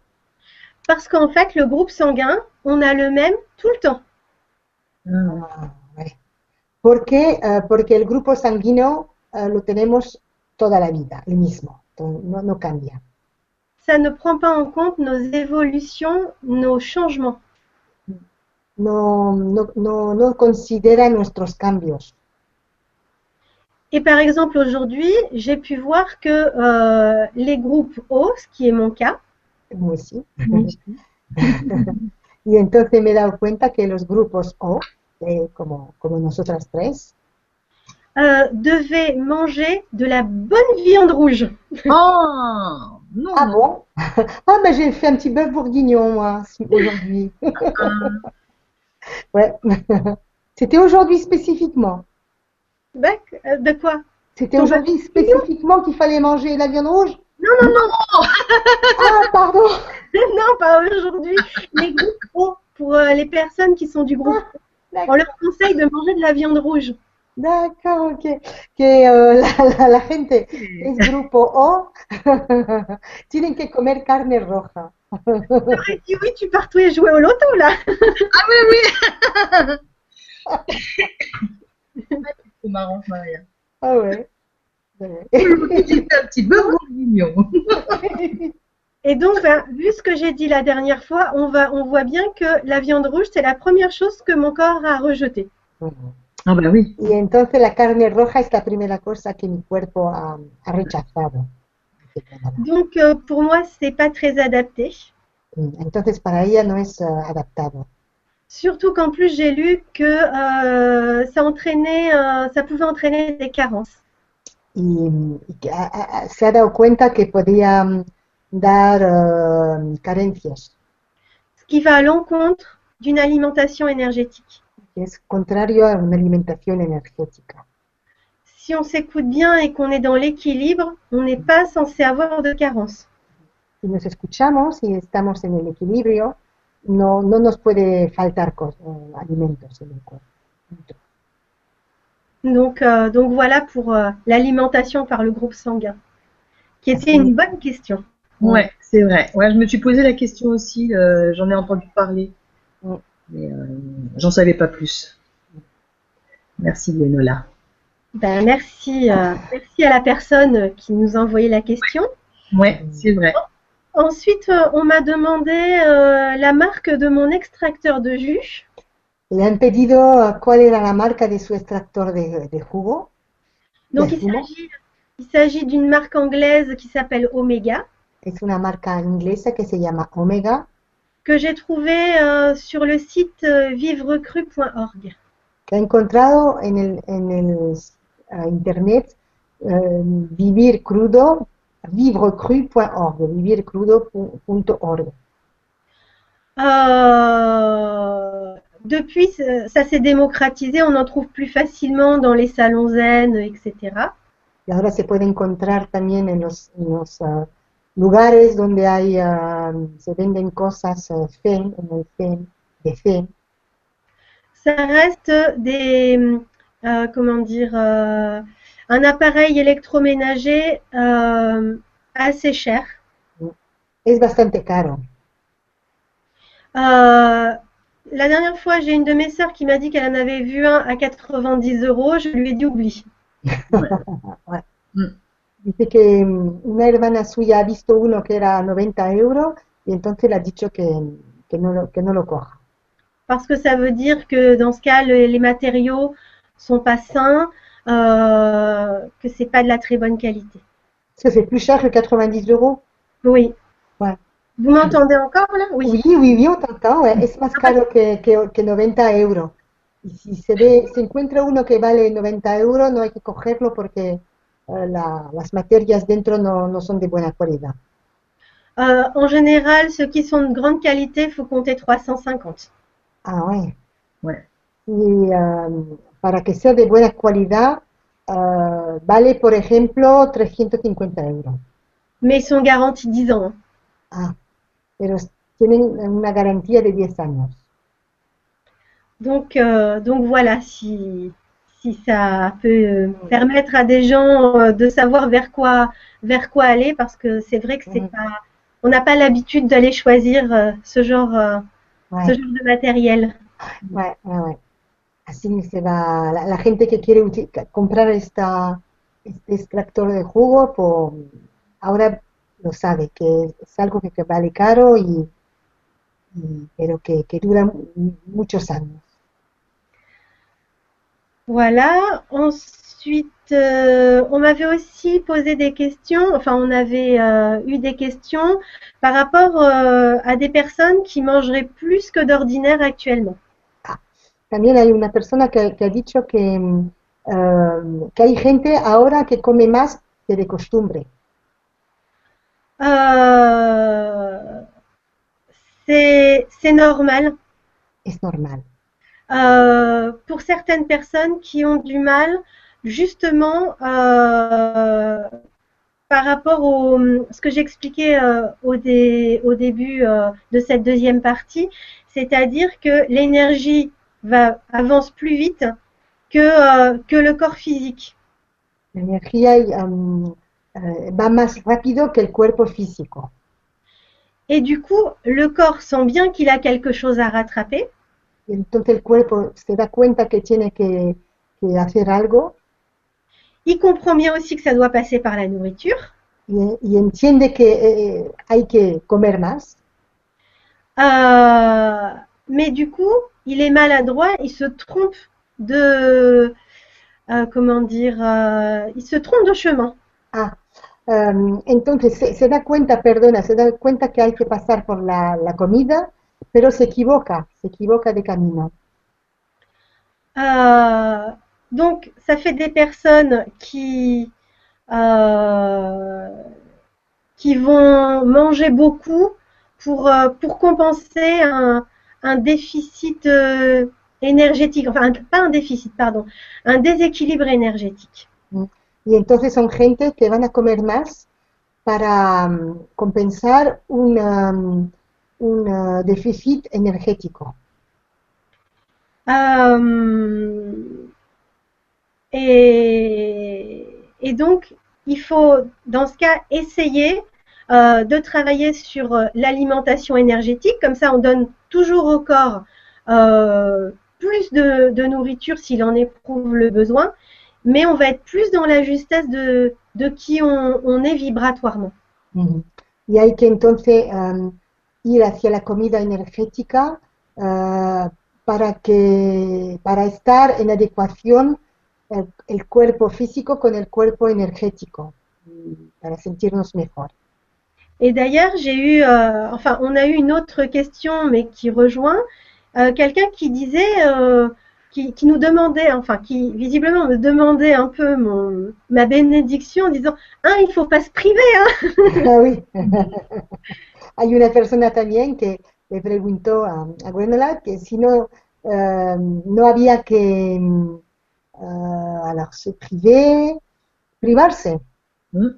Speaker 3: Parce qu'en fait, le groupe sanguin, on a le même tout le temps.
Speaker 1: Ah, vale. ¿Por qué? Eh, porque el grupo sanguíneo eh, lo tenemos toda la vida, el mismo, no, no cambia.
Speaker 3: Ça ne prend pas en compte nos évolutions, nos changements.
Speaker 1: No, no, no, no considera nuestros cambios.
Speaker 3: Et par exemple, aujourd'hui, j'ai pu voir que euh, les groupes O, ce qui est mon cas,
Speaker 1: Muy sí. *laughs* y entonces me he dado cuenta que los grupos O, eh, como, como nosotras tres,
Speaker 3: euh, devaient manger de la bonne viande rouge.
Speaker 2: Oh *laughs* non,
Speaker 1: Ah bon? Ah, mais j'ai fait un petit bœuf bourguignon, moi, aujourd'hui. *laughs* Ouais. C'était aujourd'hui spécifiquement.
Speaker 3: Euh, De quoi?
Speaker 1: C'était aujourd'hui spécifiquement qu'il fallait manger la viande rouge?
Speaker 3: Non, non, non,
Speaker 1: Ah, pardon *laughs*
Speaker 3: non, pas aujourd'hui. Les groupes O, pour euh, les personnes qui sont du groupe O, on leur conseille de manger de la viande rouge.
Speaker 1: d'accord, ok. Que eh, *laughs* la, la, la gente es grupo O *laughs* tienen que comer carne roja.
Speaker 3: J'aurais dit oui, tu pars tous les jouer au loto là.
Speaker 2: Ah oui, oui C'est marrant, Maria.
Speaker 1: Ah ouais. Ouais.
Speaker 2: J'ai fait un petit beurre bourguignon. *laughs*
Speaker 3: Et donc, ben, vu ce que j'ai dit la dernière fois, on, va, on voit bien que la viande rouge, c'est la première chose que mon corps a rejetée.
Speaker 2: Ah bah oui.
Speaker 1: Y entonces la carne roja es la primera cosa que mi cuerpo ha, ha rechazado.
Speaker 3: Donc, euh, pour moi, c'est pas très adapté.
Speaker 1: Entonces para ella no es eh, adaptado.
Speaker 3: Surtout qu'en plus, j'ai lu que euh, ça entraînait, euh, ça pouvait entraîner des carences.
Speaker 1: y, y ha- se ha dado cuenta que podía mm, dar eh, carencias,
Speaker 3: Ce qui va à l'encontre d'une alimentation énergétique.
Speaker 1: que es contrario a una alimentación energética.
Speaker 3: Si on s'écoute bien et qu'on est dans l'équilibre, on n'est pas censé avoir de carences.
Speaker 1: Si nos escuchamos y estamos en el equilibrio, no, no nos puede faltar cos- eh, alimentos en el cuerpo.
Speaker 3: Donc, euh, donc voilà pour euh, l'alimentation par le groupe sanguin, qui était une bonne question.
Speaker 2: Ouais, c'est vrai. Ouais, je me suis posé la question aussi. euh, J'en ai entendu parler. Mais euh, j'en savais pas plus. Merci, Gwenola.
Speaker 3: Ben, merci, euh, merci à la personne qui nous a envoyé la question.
Speaker 2: Ouais, c'est vrai.
Speaker 3: Ensuite, euh, on m'a demandé euh, la marque de mon extracteur de jus.
Speaker 1: Le han pedido eh, cuál era la marca de su extractor de, de jugo?
Speaker 3: Donc, il s'agit, d'une marque anglaise qui s'appelle Omega,
Speaker 1: Es una marca inglesa que se llama Omega,
Speaker 3: que j'ai trouvée euh, sur le site euh, vivrecru.org.
Speaker 1: que ha encontrado en el, en el eh, internet eh, vivir crudo, vivrecru.org, vivircrudo.org.
Speaker 3: Euh, depuis, ça s'est démocratisé, on en trouve plus facilement dans les salons zen, etc.
Speaker 1: Y ahora se puede encontrar también en los, en los, ah, lugares donde hay, ah, se venden cosas ah, zen, en el zen, de zen.
Speaker 3: ça reste des, euh, comment dire, euh, un appareil électroménager euh, assez cher.
Speaker 1: Es bastante caro.
Speaker 3: Euh, la dernière fois, j'ai une de mes sœurs qui m'a dit qu'elle en avait vu un à 90 euros. Je lui ai dit oublie. *laughs*
Speaker 1: Dice que mm, una hermana suya ha visto uno que era 90 euros y entonces le ha dicho que, que, no, que no lo coja.
Speaker 3: Parce que ça veut dire que dans ce cas, le- les matériaux sont pas sains, euh, que c'est pas de la très bonne qualité.
Speaker 1: Est-ce que c'est plus cher que 90 euros
Speaker 3: Oui.
Speaker 1: Ouais.
Speaker 3: Vous m'entendez encore là?
Speaker 1: Oui, oui, oui, on t'entend. ouais. *laughs* Es más caro que, que, que 90 euros. Y si se ve, se encuentra uno que vale 90 euros, no hay que cogerlo porque eh, la- las materias dentro no, no son de buena calidad.
Speaker 3: Euh, en général, ceux qui sont de grande qualité, il faut compter 350.
Speaker 1: Ah, ouais.
Speaker 2: Ouais.
Speaker 1: Um, para que sea de buena calidad, eh, vale, por ejemplo, 350 euros.
Speaker 3: Mais ils sont garantis 10 ans. hein.
Speaker 1: Ah, pero tienen una garantía de 10 años.
Speaker 3: Donc, euh, donc voilà, si, si ça peut permettre à des gens euh, de savoir vers quoi, vers quoi aller, parce que c'est vrai que c'est
Speaker 1: Mhm.
Speaker 3: pas, on n'a pas l'habitude d'aller choisir euh, ce genre, ce genre de matériel.
Speaker 1: ouais, ouais, ouais. Así se va, la, la gente que quiere comprar esta, este extractor de jugo, pues ahora lo sabe, que es algo que, que vale caro y, y- pero que, que dura mu- muchos años.
Speaker 3: Voilà. Ensuite, euh, on m'avait aussi posé des questions, enfin, on avait euh, eu des questions par rapport euh, à des personnes qui mangeraient plus que d'ordinaire actuellement.
Speaker 1: También hay una persona que, que ha dicho que, eh, que hay gente ahora que come más que de costumbre.
Speaker 3: Euh, c'est c'est normal.
Speaker 1: Es normal.
Speaker 3: Euh, pour certaines personnes qui ont du mal, justement, euh, par rapport au ce que j'expliquais euh, au, dé- au début de cette deuxième partie, c'est-à-dire que l'énergie va avance plus vite que euh, que le corps physique.
Speaker 1: La energía um, eh, va más rápido que el cuerpo físico.
Speaker 3: Et du coup, le corps sent bien qu'il a quelque chose à rattraper.
Speaker 1: Entonces el cuerpo se da cuenta que tiene que, que hacer algo
Speaker 3: Il comprend bien aussi que ça doit passer par la nourriture.
Speaker 1: y, y entiende que eh, hay que comer más.
Speaker 3: Euh, mais du coup, il est maladroit, il se trompe de, euh, comment dire, euh, il se trompe de chemin.
Speaker 1: Ah, um, entonces se, se da cuenta, perdona, se da cuenta que hay que pasar por la, la comida, pero se equivoca, se equivoca de camino.
Speaker 3: Euh, donc, ça fait des personnes qui, euh, qui vont manger beaucoup pour, pour compenser un, un déficit euh, énergétique, enfin, pas un déficit, pardon, un déséquilibre énergétique.
Speaker 1: Y entonces son gente que van a comer más para um, compensar un, um, un uh, déficit énergético.
Speaker 3: Euh, et, et donc, il faut, dans ce cas, essayer euh, de travailler sur euh, l'alimentation énergétique. Comme ça, on donne toujours au corps euh, plus de, nourriture s'il en éprouve le besoin, mais on va être plus dans la justesse de, qui on, est vibratoirement.
Speaker 1: Ujú. Y hay que entonces um, ir hacia la comida energética uh, para que para estar en adecuación el, el cuerpo físico con el cuerpo energético para sentirnos mejor.
Speaker 3: Et d'ailleurs, j'ai eu, euh, enfin, on a eu une autre question, mais qui rejoint euh, quelqu'un qui disait, euh, qui, qui nous demandait, enfin, qui visiblement me demandait un peu mon, ma bénédiction en disant, ah, il faut pas se priver, hein. *laughs*
Speaker 1: Ah, oui. *laughs* Hay una persona también que le preguntó a, a Gwenola que si no, eh, no había que mm, eh, alors, se priver, privarse,
Speaker 2: Hmm.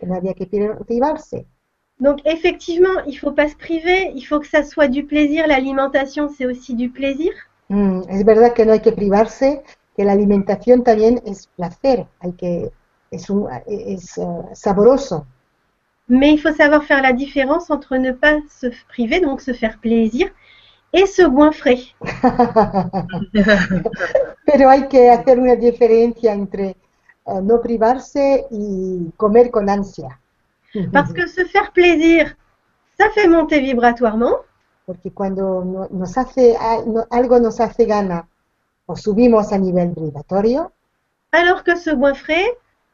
Speaker 1: Que no había que pri- privarse.
Speaker 3: Donc, effectivement, il faut pas se priver, il faut que ça soit du plaisir. L'alimentation, c'est aussi du plaisir.
Speaker 1: Mm, es verdad que no hay que privarse, que la alimentación también es placer, hay que, es, un, es uh, sabroso.
Speaker 3: Mais il faut savoir faire la différence entre ne pas se priver, donc se faire plaisir, et se goinfrer. *laughs*
Speaker 1: Pero hay que hacer una diferencia entre no privarse y comer con ansia.
Speaker 3: Parce que se faire plaisir, ça fait monter vibratoirement.
Speaker 1: Porque cuando no, nos hace, no, algo nos hace gana o subimos a nivel vibratorio. *laughs*
Speaker 3: Alors que se goinfrer,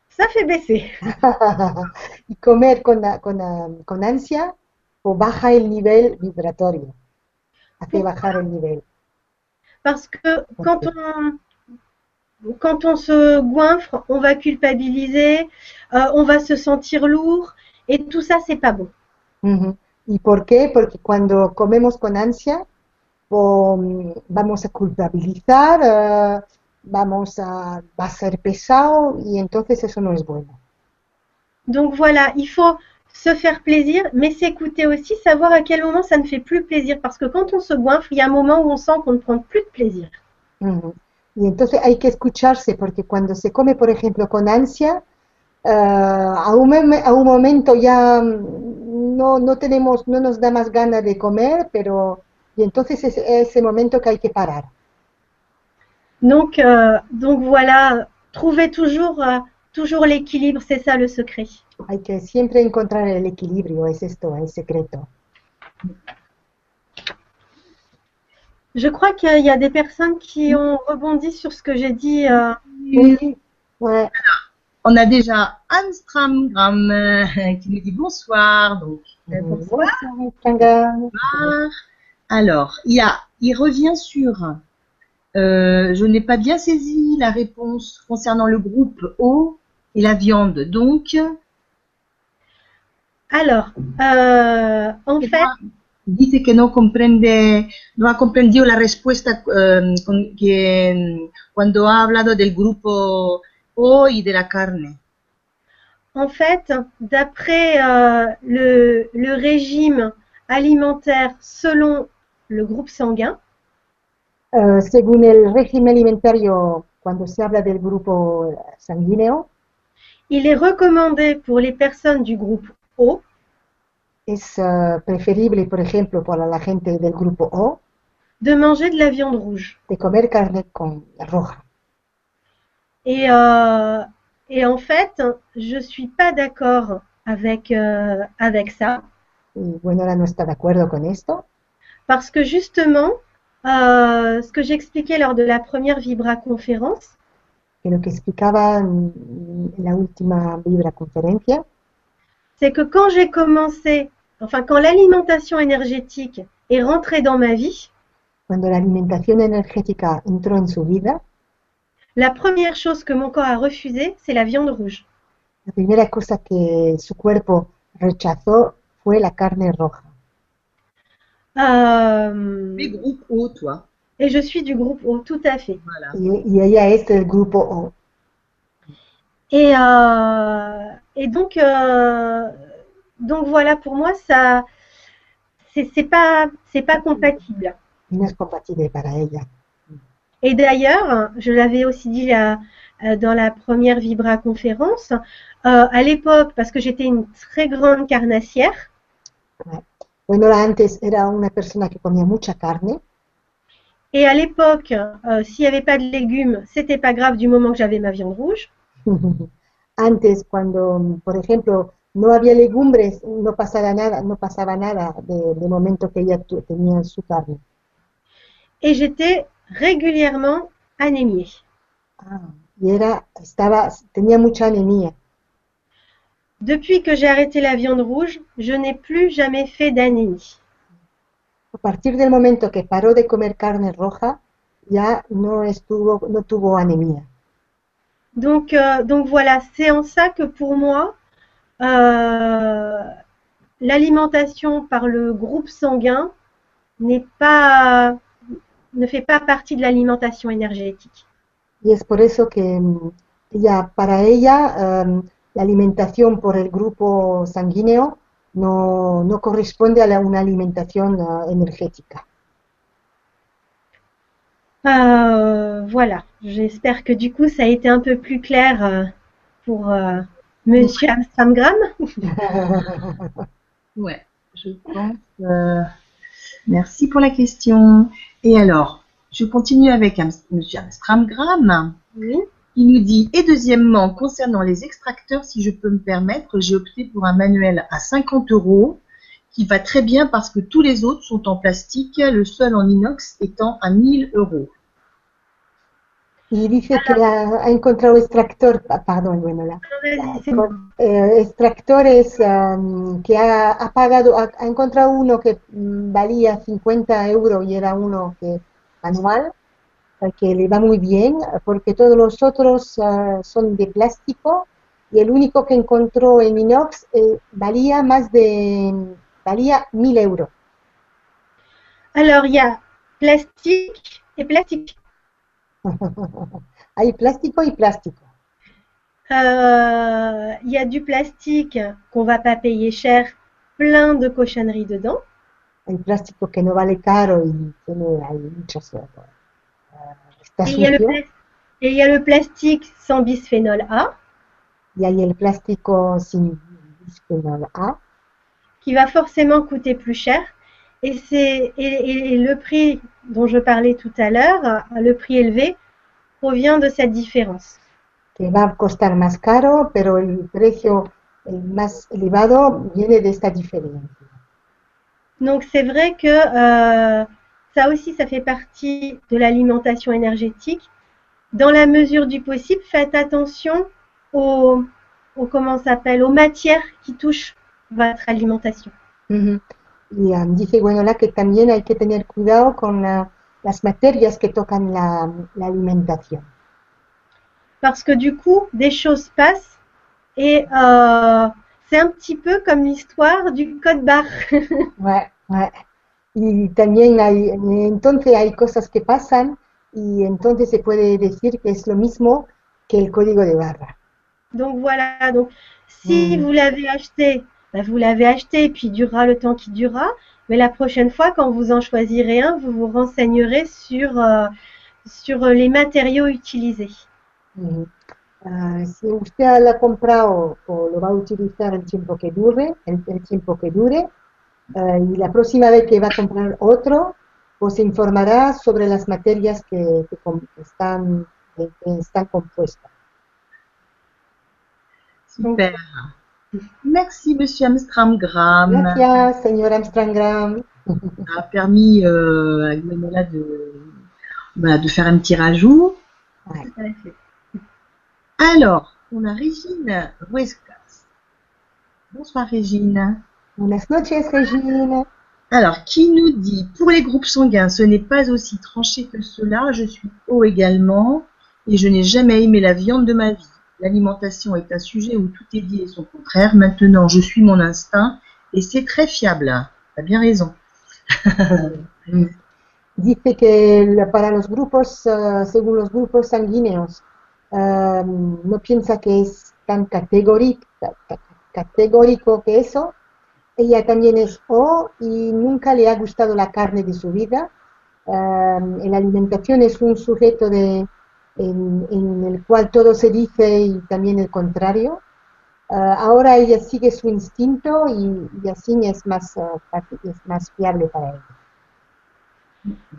Speaker 3: ça fait baisser. *laughs*
Speaker 1: y comer con, con, con ansia o baja el nivel vibratorio. Hace bajar el nivel?
Speaker 3: Parce que quand on, quand on se goinfre, on va culpabiliser, euh, on va se sentir lourd, et tout ça, c'est pas bon.
Speaker 1: Uh -huh. ¿Y por qué? Porque cuando comemos con ansia, um, vamos a culpabilizar, uh, vamos a, va a ser pesado, y entonces eso no es bueno.
Speaker 3: Donc voilà, il faut se faire plaisir, mais s'écouter aussi, savoir à quel moment ça ne fait plus plaisir. Parce que quand on se goinfre, il y a un moment où on sent qu'on ne prend plus de plaisir.
Speaker 1: Y entonces hay que escucharse, porque cuando se come, por ejemplo, con ansia, uh, a, un, a, un, momento ya no, no, tenemos, no nos da más ganas de comer, pero y entonces es ese momento que hay que parar.
Speaker 3: Donc, euh, donc voilà, trouver toujours, euh, toujours l'équilibre, c'est ça le secret.
Speaker 1: Hay que siempre encontrar el equilibrio, es esto, el secreto.
Speaker 3: Je crois qu'il y a des personnes qui ont rebondi sur ce que j'ai dit. Euh...
Speaker 1: Oui, ouais.
Speaker 2: On a déjà Amstramgram euh, qui nous dit bonsoir. Donc, euh, bonsoir. bonsoir. Alors, il, y a, il revient sur. Euh, je n'ai pas bien saisi la réponse concernant le groupe O et la viande. Donc.
Speaker 3: Alors, euh, en fait.
Speaker 2: Dice que no comprende, no ha comprendido la respuesta um, con, que, cuando ha hablado del grupo O y de la carne.
Speaker 3: En fait, d'après euh, le, le, régime alimentaire selon le groupe sanguin,
Speaker 1: uh, según el régimen alimentario, cuando se habla del grupo sanguíneo,
Speaker 3: il est recommandé pour les personnes du groupe O
Speaker 1: es uh, preferible, por ejemplo, para la gente del grupo O,
Speaker 3: de manger de la viande rouge.
Speaker 1: de comer carne con roja.
Speaker 3: Et, euh, et en fait, je suis pas d'accord avec, euh, avec ça.
Speaker 1: Y bueno, ahora no está de acuerdo con esto,
Speaker 3: Parce que justement, euh, ce que j'expliquais lors de la première Vibra conférence,
Speaker 1: que lo que explicaba en en la última Vibra conferencia,
Speaker 3: c'est que quand j'ai commencé, enfin quand l'alimentation énergétique est rentrée dans ma vie,
Speaker 1: cuando la alimentación energética entró en su vida,
Speaker 3: la première chose que mon corps a refusée, c'est la viande rouge.
Speaker 1: la primera cosa que su cuerpo rechazó fue la carne roja.
Speaker 3: Euh,
Speaker 2: Mais groupe O, toi.
Speaker 3: et je suis du groupe O, tout à fait.
Speaker 2: Voilà.
Speaker 1: Y, y ella es del grupo O.
Speaker 3: Et, euh, et donc, euh, donc voilà, pour moi, ça, c'est pas, c'est pas compatible.
Speaker 1: y no es compatible para ella.
Speaker 3: Et d'ailleurs, je l'avais aussi dit là, dans la première Vibra conférence, euh, à l'époque, parce que j'étais une très grande carnassière,
Speaker 1: Bueno, la antes era una persona que comía mucha carne
Speaker 3: et à l'époque, euh, s'il n'y avait pas de légumes, c'était pas grave du moment que j'avais ma viande rouge. *laughs*
Speaker 1: Antes, cuando, por ejemplo, no había legumbres, no pasaba nada, no pasaba nada de, de momento que ella tenía su carne.
Speaker 3: Et j'étais régulièrement anémiée.
Speaker 1: Ah, y era, estaba, tenía mucha anemia.
Speaker 3: Depuis que j'ai arrêté la viande rouge, je n'ai plus jamais fait d'anémie.
Speaker 1: A partir del momento que paró de comer carne roja, ya no estuvo, no tuvo anemia.
Speaker 3: Donc, euh, donc voilà, c'est en ça que pour moi, euh, l'alimentation par le groupe sanguin n'est pas, ne fait pas partie de l'alimentation énergétique.
Speaker 1: Y es por eso que mm, ella, para ella, la alimentación por el grupo sanguíneo no, no corresponde a la- una alimentación ah, energética.
Speaker 3: Euh, voilà, j'espère que du coup ça a été un peu plus clair euh, pour euh, Monsieur Amstramgram. *laughs*
Speaker 2: ouais, je pense. euh, Merci pour la question. Et alors, je continue avec Monsieur Amstramgram.
Speaker 3: Oui.
Speaker 2: Il nous dit, et deuxièmement, concernant les extracteurs, si je peux me permettre, j'ai opté pour un manuel à 50 euros qui va très bien parce que tous les autres sont en plastique, le seul en inox étant à 1000 euros.
Speaker 1: Y dice que ha, ha encontrado extractor, ah, perdón, bueno, la, eh, extractores um, que ha, ha pagado, ha, ha encontrado uno que mm, valía 50 euros y era uno que manual, que le va muy bien, porque todos los otros ah, son de plástico y el único que encontró en inox eh, valía más de, valía 1000 euros.
Speaker 3: Alors, il y a plastique et plastique.
Speaker 1: Hay plástico y plástico.
Speaker 3: Euh, Il y a du plastique qu'on va pas payer cher, plein de cochonneries dedans.
Speaker 1: Hay plástico que no vale caro y tiene hay muchas,
Speaker 3: Et il, y a le et il y a le plastique sans bisphénol A,
Speaker 1: y hay el plástico sin bisphenol A,
Speaker 3: qui va forcément coûter plus cher. Et, c'est, et, et- et le prix dont je parlais tout à l'heure, le prix élevé, provient de cette différence.
Speaker 1: que va a costar más caro, pero el precio el más elevado viene de esta diferencia.
Speaker 3: Donc c'est vrai que euh, ça aussi, ça fait partie de l'alimentation énergétique. Dans la mesure du possible, faites attention aux, aux comment s'appelle, aux matières qui touchent votre alimentation.
Speaker 1: Ujú. Y ah, dice que también hay que tener cuidado con la- las materias que tocan la, la alimentación.
Speaker 3: Parce que du coup, des choses passent et euh, c'est un petit peu comme l'histoire du code barre. *laughs*
Speaker 1: Ouais, ouais. Y también hay, entonces hay cosas que pasan y entonces se puede decir que es lo mismo que el código de barra.
Speaker 3: Donc voilà, donc si
Speaker 1: Mm.
Speaker 3: vous l'avez acheté, ben, vous l'avez acheté et puis il durera le temps qui durera. Mais la prochaine fois, quand vous en choisirez un, vous vous renseignerez sur, euh, sur les matériaux utilisés.
Speaker 1: Ujú. Ah, si usted la ha comprado o lo va a utilizar el tiempo que dure, el, el tiempo que dure, y la próxima vez que va a comprar otro, pues se informará sobre las materias que, que com- que están, que- que están compuestas.
Speaker 2: Super. Merci, Monsieur Amstramgram.
Speaker 1: Gracias, señor Amstrangram.
Speaker 2: Ça a permis euh, à Gwenola de, voilà, de faire un petit rajout. Alors, on a Régine Ruescas. Bonsoir Régine.
Speaker 1: Buenas noches, Regine.
Speaker 2: Alors, qui nous dit, pour les groupes sanguins, ce n'est pas aussi tranché que cela, je suis O également, et je n'ai jamais aimé la viande de ma vie. L'alimentation est un sujet où tout est dit et son contraire. Maintenant, je suis mon instinct, et c'est très fiable. T'as bien raison. *laughs*
Speaker 1: Dice que para los grupos, ah, según los grupos sanguíneos, ah, no piensa que es tan categórico, que eso. Ella también es O y nunca le ha gustado la carne de su vida. En la alimentación es un sujeto de, en, en el cual todo se dice y también el contrario. Ah, ahora ella sigue su instinto y, y así es más, fácil- es más fiable para ella.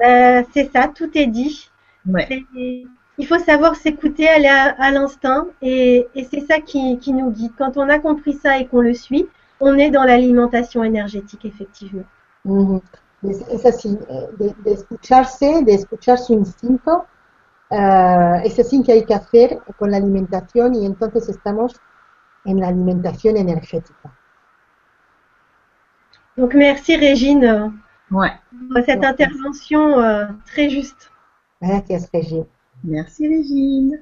Speaker 3: Euh, c'est ça, tout est dit.
Speaker 2: Ouais.
Speaker 3: C'est- Il faut savoir s'écouter, aller à, à l'instinct, et, et c'est ça qui, qui nous guide. Quand on a compris ça et qu'on le suit, on est dans l'alimentation énergétique, effectivement.
Speaker 1: Ujú. Es, es así, eh, de, de escucharse, de escuchar su instinto, ah, es así que hay que hacer con la alimentación y entonces estamos en la alimentación energética.
Speaker 3: Donc merci Régine
Speaker 2: Ouais.
Speaker 3: pour cette intervention euh, très juste.
Speaker 1: Gracias, Regine.
Speaker 2: Merci Régine.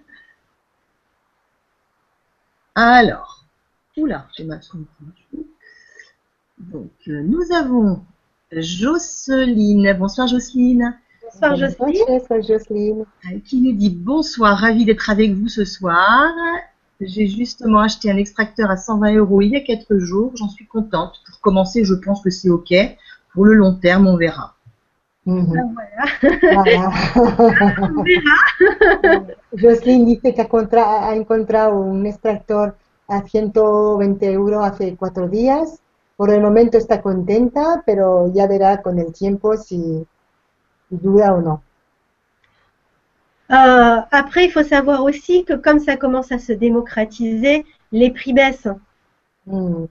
Speaker 2: Alors, oula, j'ai ma. Donc, euh, nous avons Jocelyne. Bonsoir Jocelyne.
Speaker 3: Bonsoir Jocelyne.
Speaker 1: Jocelyne.
Speaker 2: Euh, Qui nous dit bonsoir, ravi d'être avec vous ce soir. J'ai justement acheté un extracteur à 120 euros il y a quelques jours. J'en suis contente. Pour commencer, je pense que c'est OK. Pour le long terme, on verra.
Speaker 3: Ah, voilà.
Speaker 1: Voilà. *laughs*
Speaker 3: On verra. *laughs*
Speaker 1: Jocelyn dice que ha, contra- ha encontrado un extractor a 120 euros hace cuatro días. Por el momento está contenta, pero ya verá con el tiempo si,
Speaker 3: Euh, après, il faut savoir aussi que comme ça commence à se démocratiser, les prix baissent.
Speaker 1: Mm.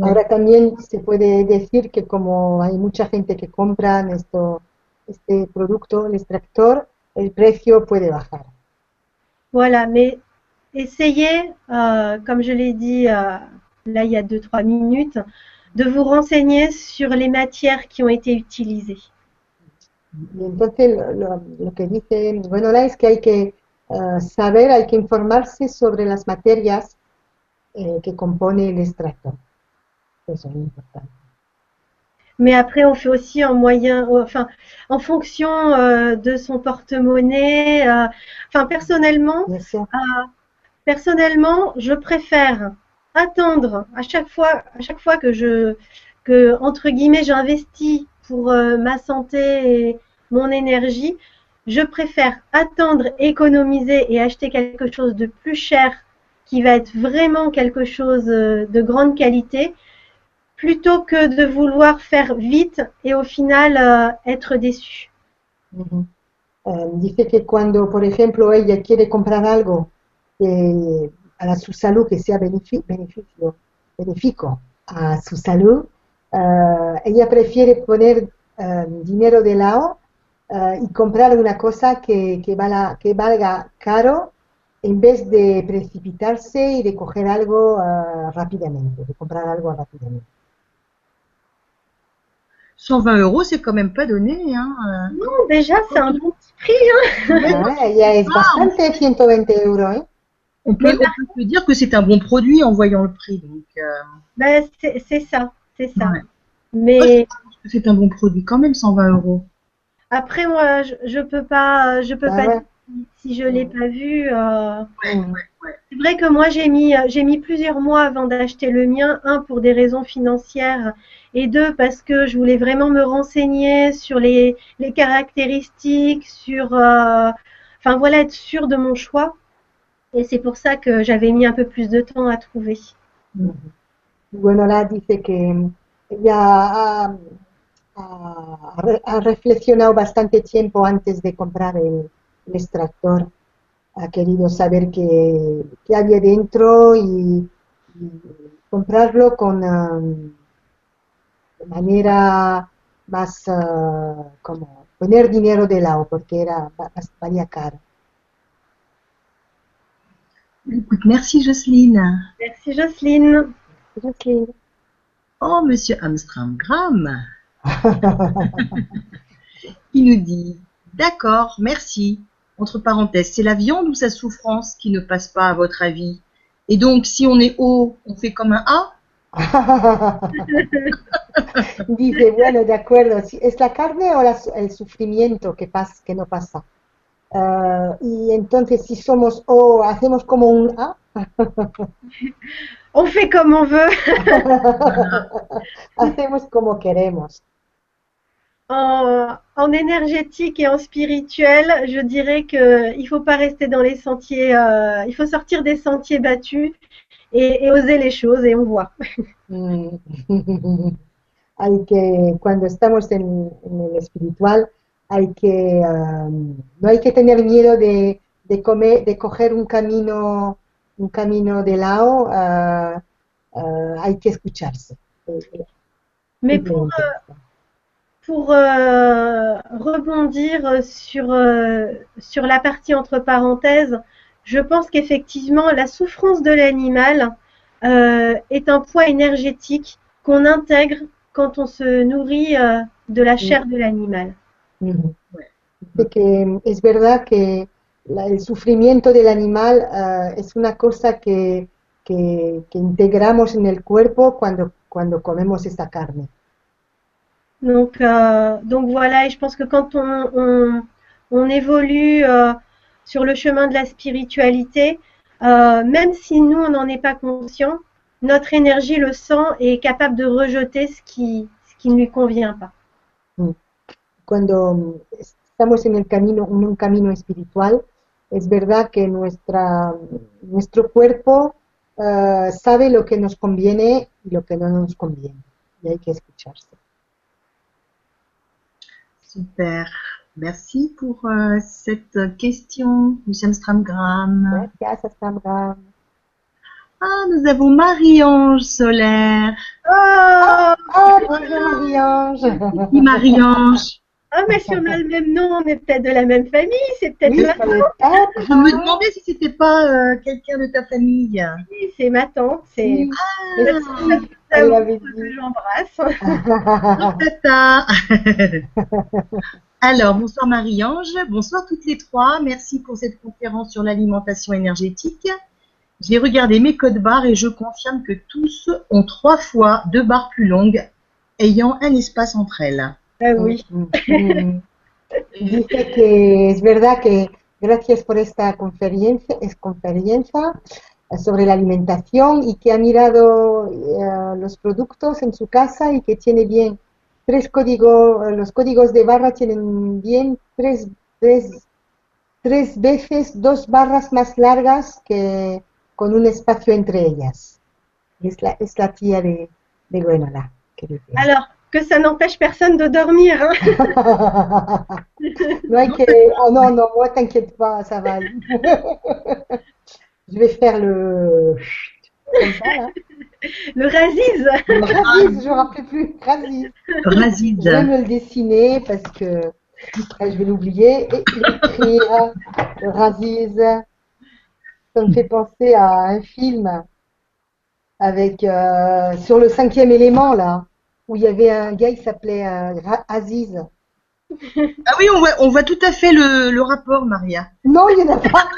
Speaker 1: Ahora también se puede decir que como hay mucha gente que compra esto, este producto, el extractor, el precio puede bajar.
Speaker 3: Voilà, mais essayez, euh, comme je l'ai dit euh, là il y a 2-3 minutes, de vous renseigner sur les matières qui ont été utilisées.
Speaker 1: Entonces lo, lo- lo que dice Gwenola es que hay que eh, saber, hay que informarse sobre las materias eh, que compone el extractor. Eso es importante.
Speaker 3: Mais après, on fait aussi en moyen, enfin, en fonction euh, de son porte-monnaie. euh, enfin, personnellement, Euh, personnellement, je préfère attendre à chaque fois, à chaque fois que je, que entre guillemets, j'investis pour euh, ma santé et mon énergie, je préfère attendre, économiser et acheter quelque chose de plus cher qui va être vraiment quelque chose euh, de grande qualité plutôt que de vouloir faire vite et au final euh, être déçu.
Speaker 1: Eh, dice que cuando, por ejemplo, ella quiere comprar algo que para su salud que sea benefi- beneficio, benéfico a su salud, eh, ella prefiere poner dinero de lado eh, y comprar una cosa que, que, vala- que valga caro en vez de precipitarse y de coger algo rápidamente, de comprar algo rápidamente.
Speaker 2: 120 euros, c'est quand même pas donné. Hein. euh.
Speaker 3: Non, déjà, c'est un bon petit prix. Hein.
Speaker 1: Ah, ella es bastante 120 euros, ¿eh?
Speaker 2: On peut, on peut se dire que c'est un bon produit en voyant le prix. Donc, euh,
Speaker 3: Ben, c'est ça, c'est ça.
Speaker 2: ouais.
Speaker 3: Mais
Speaker 2: c'est un bon produit quand même, 120 euros.
Speaker 3: après, moi, je, je peux pas, je peux
Speaker 1: Ah
Speaker 3: pas
Speaker 1: ouais.
Speaker 3: dire si, je l'ai pas vu. euh. C'est vrai que moi, j'ai mis, j'ai mis plusieurs mois avant d'acheter le mien. Un, pour des raisons financières. Et deux, parce que je voulais vraiment me renseigner sur les, les caractéristiques, sur, euh, enfin voilà, être sûre de mon choix. Et c'est pour ça que j'avais mis un peu plus de temps à trouver.
Speaker 1: Bueno, la dice que ella ha, ha- ha re- ha reflexionado bastante tiempo antes de comprar el, el extractor. Ha querido saber qué, qué había dentro y, y comprarlo con um, de manera más uh, como poner dinero de lado porque era va- valía caro.
Speaker 2: Écoute, merci Jocelyne.
Speaker 3: Merci Jocelyne.
Speaker 1: Jocelyne.
Speaker 2: Oh, monsieur Amstramgram, *laughs* il nous dit D'accord, merci. Entre parenthèses, c'est la viande ou sa souffrance qui ne passe pas, à votre avis? Et donc, si on est haut, on fait comme un A? *laughs*
Speaker 1: Dice, bueno, de acuerdo, ¿es la carne o la el sufrimiento que, pas- que no pasa? Ah, y entonces, si somos O, hacemos como un A. *laughs*
Speaker 3: On fait comme on veut. *laughs*
Speaker 1: hacemos como queremos.
Speaker 3: En, en énergétique et en spirituel, je dirais que il faut pas rester dans les sentiers. euh, il faut sortir des sentiers battus et, et oser les choses et on voit.
Speaker 1: Mm. *laughs* hay que, cuando estamos en, en el espiritual, hay que, ah, no hay que tener miedo de, de comer, de coger un camino, un camino de lado, ah, ah, hay que escucharse.
Speaker 3: Mais pour euh, rebondir sur euh, sur la partie entre parenthèses, je pense qu'effectivement la souffrance de l'animal euh, est un poids énergétique qu'on intègre quand on se nourrit de la chair de l'animal.
Speaker 1: Ujú. Dice que es verdad que la- el sufrimiento del animal ah, es una cosa que, que, que integramos en el cuerpo cuando, cuando comemos esta carne.
Speaker 3: Donc, euh, donc voilà, et je pense que quand on, on, on évolue euh, sur le chemin de la spiritualité, euh, même si nous, on n'en est pas conscient, notre énergie le et est capable de rejeter ce qui, ce qui ne lui convient pas.
Speaker 1: Cuando estamos en el camino, en un camino espiritual, es verdad que nuestra, nuestro cuerpo eh, sabe lo que nos conviene y lo que no nos conviene. Y hay que escucharse.
Speaker 2: Super. Merci pour euh, cette question, Michel Stramgram.
Speaker 1: Gracias, Stramgram.
Speaker 2: Ah, nous avons Marie-Ange Solaire.
Speaker 1: Oh, oh bonjour Marie-Ange.
Speaker 2: Marie-Ange.
Speaker 3: Ah, mais si on a le même nom, on est peut-être de la même famille, c'est peut-être
Speaker 1: Oui,
Speaker 3: ma tante.
Speaker 2: Je me demandais si c'était pas euh, quelqu'un de ta famille.
Speaker 3: Oui, C'est ma tante, c'est
Speaker 1: Oui.
Speaker 3: c'est
Speaker 1: Elle
Speaker 3: que j'embrasse. *laughs*
Speaker 2: Bonjour, Tata. *laughs* Alors, bonsoir Marie-Ange, bonsoir toutes les trois. Merci pour cette conférence sur l'alimentation énergétique. J'ai regardé mes codes barres et je confirme que tous ont trois fois deux barres plus longues, ayant un espace entre elles.
Speaker 3: Ah *laughs* oui.
Speaker 1: Mm. Dice que es verdad que gracias por esta conferencia, es conferencia sobre la alimentación y que ha mirado eh, los productos en su casa y que tiene bien tres códigos, los códigos de barra tienen bien tres, tres, tres veces dos barras más largas que con un espacio entre ellas. Es la, es la tía de, de Gwenola. que dice.
Speaker 3: Alors, que ça n'empêche personne de dormir. Hein. *laughs*
Speaker 1: Oh non, non, moi t'inquiète pas, ça va. aller. *laughs* Je vais faire le. Comme ça, là.
Speaker 3: Le Raziz.
Speaker 1: Le Raziz, je ne rappelle plus. Raziz. Je vais me le dessiner parce que après je vais l'oublier et l'écrire. Le Raziz. Ça me fait penser à un film avec euh, sur le cinquième élément là où il y avait un gars qui s'appelait euh, Aziz. *laughs*
Speaker 2: Ah oui, on voit, on voit tout à fait le, le rapport, Maria.
Speaker 1: Non, il n'y en a pas.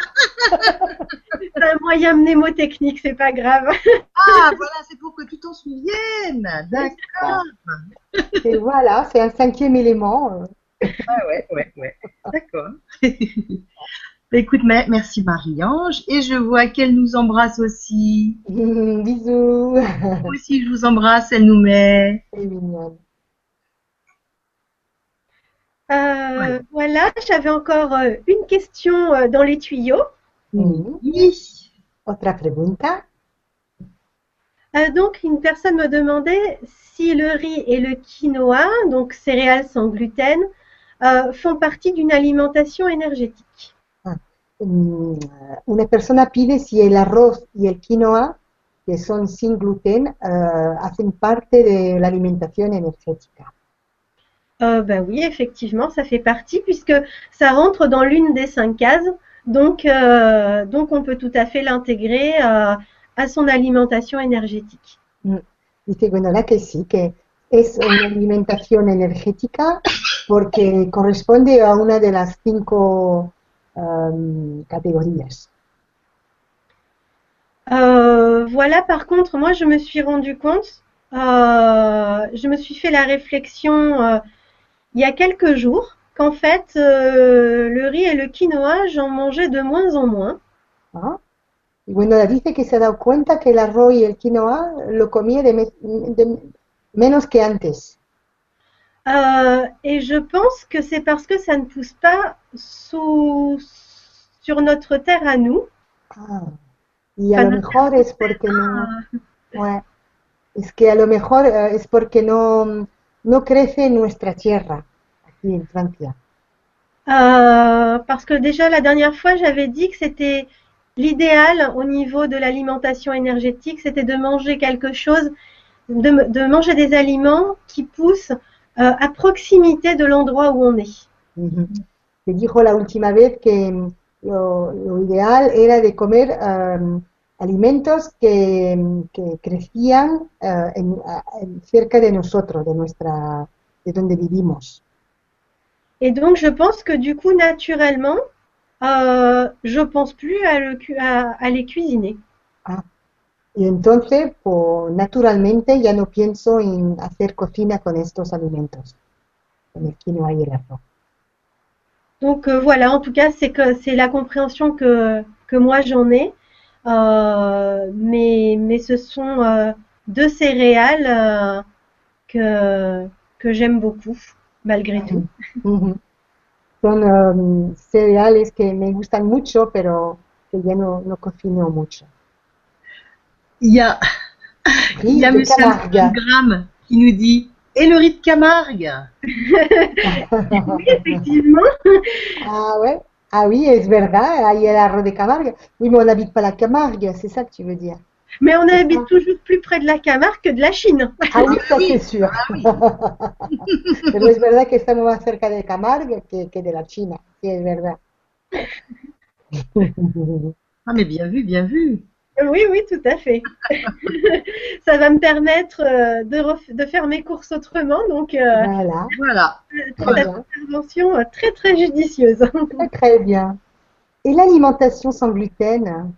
Speaker 1: *laughs*
Speaker 3: C'est un moyen mnémotechnique, c'est pas grave.
Speaker 2: Ah, voilà, c'est pour que tu t'en souviennes. D'accord.
Speaker 1: Et voilà, c'est un cinquième élément.
Speaker 2: Ah ouais, ouais, ouais. D'accord. *laughs* Bah, Écoute, merci Marie-Ange. Et je vois qu'elle nous embrasse aussi. *laughs*
Speaker 1: Bisous.
Speaker 2: Moi aussi, je vous embrasse. Elle nous met.
Speaker 1: C'est mignonne.
Speaker 3: Euh, Voilà, j'avais encore euh, une question euh, dans les tuyaux.
Speaker 1: Mhm.
Speaker 2: Oui.
Speaker 1: Otra pregunta.
Speaker 3: Euh, donc, une personne me demandait si le riz et le quinoa, donc céréales sans gluten, euh, font partie d'une alimentation énergétique.
Speaker 1: Mm, Una persona pide si el arroz y el quinoa, que son sin gluten, eh, hacen parte de la alimentación energética.
Speaker 3: Euh, ben oui, effectivement, ça fait partie puisque ça rentre dans l'une des cinq cases. Donc, euh, donc on peut tout à fait l'intégrer euh, à son alimentation énergétique.
Speaker 1: Dice Gwenola que sí, que es una alimentación energética porque corresponde a una de las cinco categorías.
Speaker 3: Euh, voilà, par contre, moi, je me suis rendu compte, euh, je me suis fait la réflexion euh, il y a quelques jours qu'en fait, euh, le riz et le quinoa, j'en mangeais de moins en moins.
Speaker 1: ¿ah? Gwenola dice que se ha dado cuenta que el arroz y el quinoa lo comía de, me- de menos que antes.
Speaker 3: Euh, et je pense que c'est parce que ça ne pousse pas sur notre terre à nous.
Speaker 1: Ah, y a lo mejor es porque no, bueno, es que a lo mejor eh, es porque no, no crece en nuestra tierra, aquí en Francia.
Speaker 3: Euh, parce que déjà la dernière fois, j'avais dit que c'était l'idéal au niveau de l'alimentation énergétique, c'était de manger quelque chose, de, de manger des aliments qui poussent euh, à proximité de l'endroit où on est.
Speaker 1: Ujú. Te dijo la última vez que mm, lo, lo ideal era de comer em, alimentos que, que crecían eh, en- a- en- cerca de nosotros, de nuestra, de donde vivimos.
Speaker 3: Et donc, je pense que du coup, naturellement, euh, je pense plus à, le, à, à les cuisiner.
Speaker 1: Y entonces, pues, naturalmente, ya no pienso en hacer cocina con estos alimentos, con el quinoa y el arroz.
Speaker 3: Donc euh, voilà, en tout cas, c'est que c'est la compréhension que, que moi j'en ai. Euh, mais, mais ce sont euh, deux céréales euh, que, que j'aime beaucoup. malgré tout. *laughs*
Speaker 1: Ujú. Son um, cereales que me gustan mucho, pero que ya no, no cocino mucho.
Speaker 2: Il y a, il y a
Speaker 1: Camargue.
Speaker 2: Gramme qui nous dit Et le riz de Camargue *laughs*
Speaker 3: Oui, effectivement.
Speaker 1: Ah ouais Ah oui, es verdad, hay el arroz de Camargue. Oui, mais on n'habite pas la Camargue, c'est ça que tu veux dire.
Speaker 3: Mais on habite toujours plus près de la Camargue que de la Chine.
Speaker 1: Ah oui, ça c'est *laughs* sûr.
Speaker 2: Ah oui.
Speaker 1: Pero es verdad que estamos más cerca de Camargue que, que de la China. Sí, es verdad.
Speaker 2: Ah, mais bien vu, bien vu.
Speaker 3: Oui, oui, tout à fait. *laughs* Ça va me permettre euh, de, ref- de faire mes courses autrement, donc euh,
Speaker 1: Voilà,
Speaker 2: Voilà.
Speaker 1: très
Speaker 3: intervention euh, très très judicieuse. *laughs*
Speaker 1: Très, très bien. Et l'alimentation sans gluten?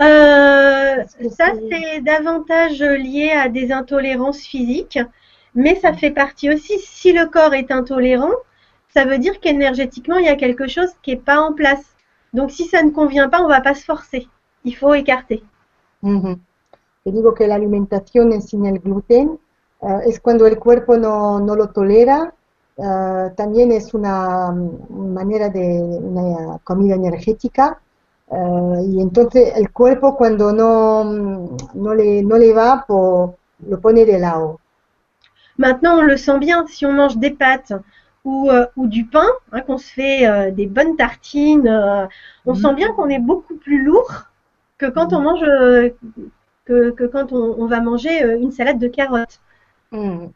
Speaker 3: Euh, ça,
Speaker 1: c'est-
Speaker 3: c'est davantage lié à des intolérances physiques, mais ça fait partie aussi, si le corps est intolérant, ça veut dire qu'énergétiquement, il y a quelque chose qui n'est pas en place. Donc, si ça ne convient pas, on va pas se forcer. Il faut écarter.
Speaker 1: Te digo que la alimentación sin el gluten eh, es cuando el cuerpo no, no lo tolera. eh, también es una mm, manera de una comida energética. eh, y entonces el cuerpo cuando no, mm, no le, no le va, lo pone de lado.
Speaker 3: Maintenant, on le sent bien, si on mange des pâtes ou, euh, ou du pain, hein, qu'on se fait euh, des bonnes tartines, euh, on sent bien qu'on est beaucoup plus lourd que quand on mange, euh, que, que quand on, on va manger euh, une salade de carottes.
Speaker 1: Mm.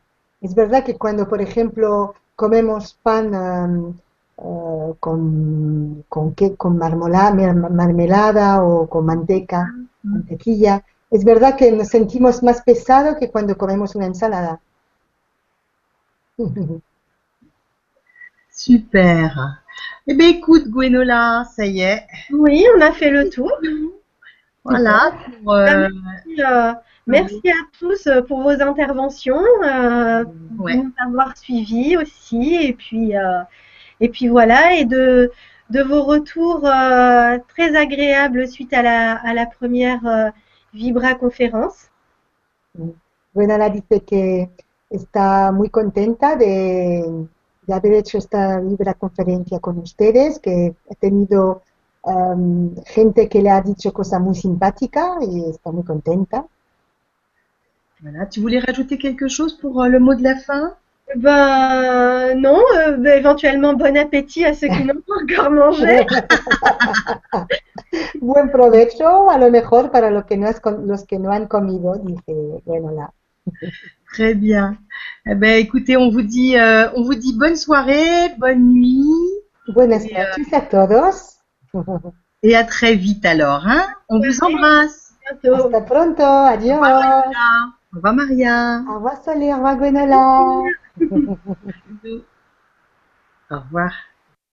Speaker 1: Es verdad que cuando, por ejemplo, comemos pan em, eh, con, con, qué- con marmola- mer- marmelada o con manteca, mantequilla, es verdad que nos sentimos más pesado que cuando comemos una ensalada. *laughs*
Speaker 2: Super. Eh bien, écoute, Gwenola, ça y est.
Speaker 3: Oui, on a fait le tour.
Speaker 2: Voilà. Pour, euh,
Speaker 3: Euh, merci à tous euh, pour vos interventions, euh, pour
Speaker 2: Ouais.
Speaker 3: nous avoir suivis aussi, et puis, euh, et puis voilà, et de, de vos retours euh, très agréables suite à la, à la première euh, Vibra conférence.
Speaker 1: Buena la dice que está muy contenta de, de haber hecho esta Libra conferencia con ustedes, que ha tenido em, gente que le ha dicho cosas muy simpáticas y está muy contenta.
Speaker 2: voilà. Tu voulais rajouter quelque chose pour euh, le mot de la fin?
Speaker 3: Ben non, euh, ben, éventuellement bon appétit à ceux qui n'ont pas encore mangé. *laughs*
Speaker 1: Buen provecho, a lo mejor para los que no, has com- los que no han comido, dice, bueno.
Speaker 2: Très bien. Eh ben, écoutez, on vous dit, euh, on vous dit bonne soirée, bonne nuit
Speaker 1: Buenas
Speaker 2: eh,
Speaker 1: noches a todos. *laughs*
Speaker 2: et à très vite alors. Hein on vous embrasse.
Speaker 3: Bientôt.
Speaker 1: Hasta pronto, adiós.
Speaker 2: Au revoir, Maria. Au revoir, Maria.
Speaker 1: Au revoir, *laughs* Soli, au revoir, Gwenola.
Speaker 2: Au revoir.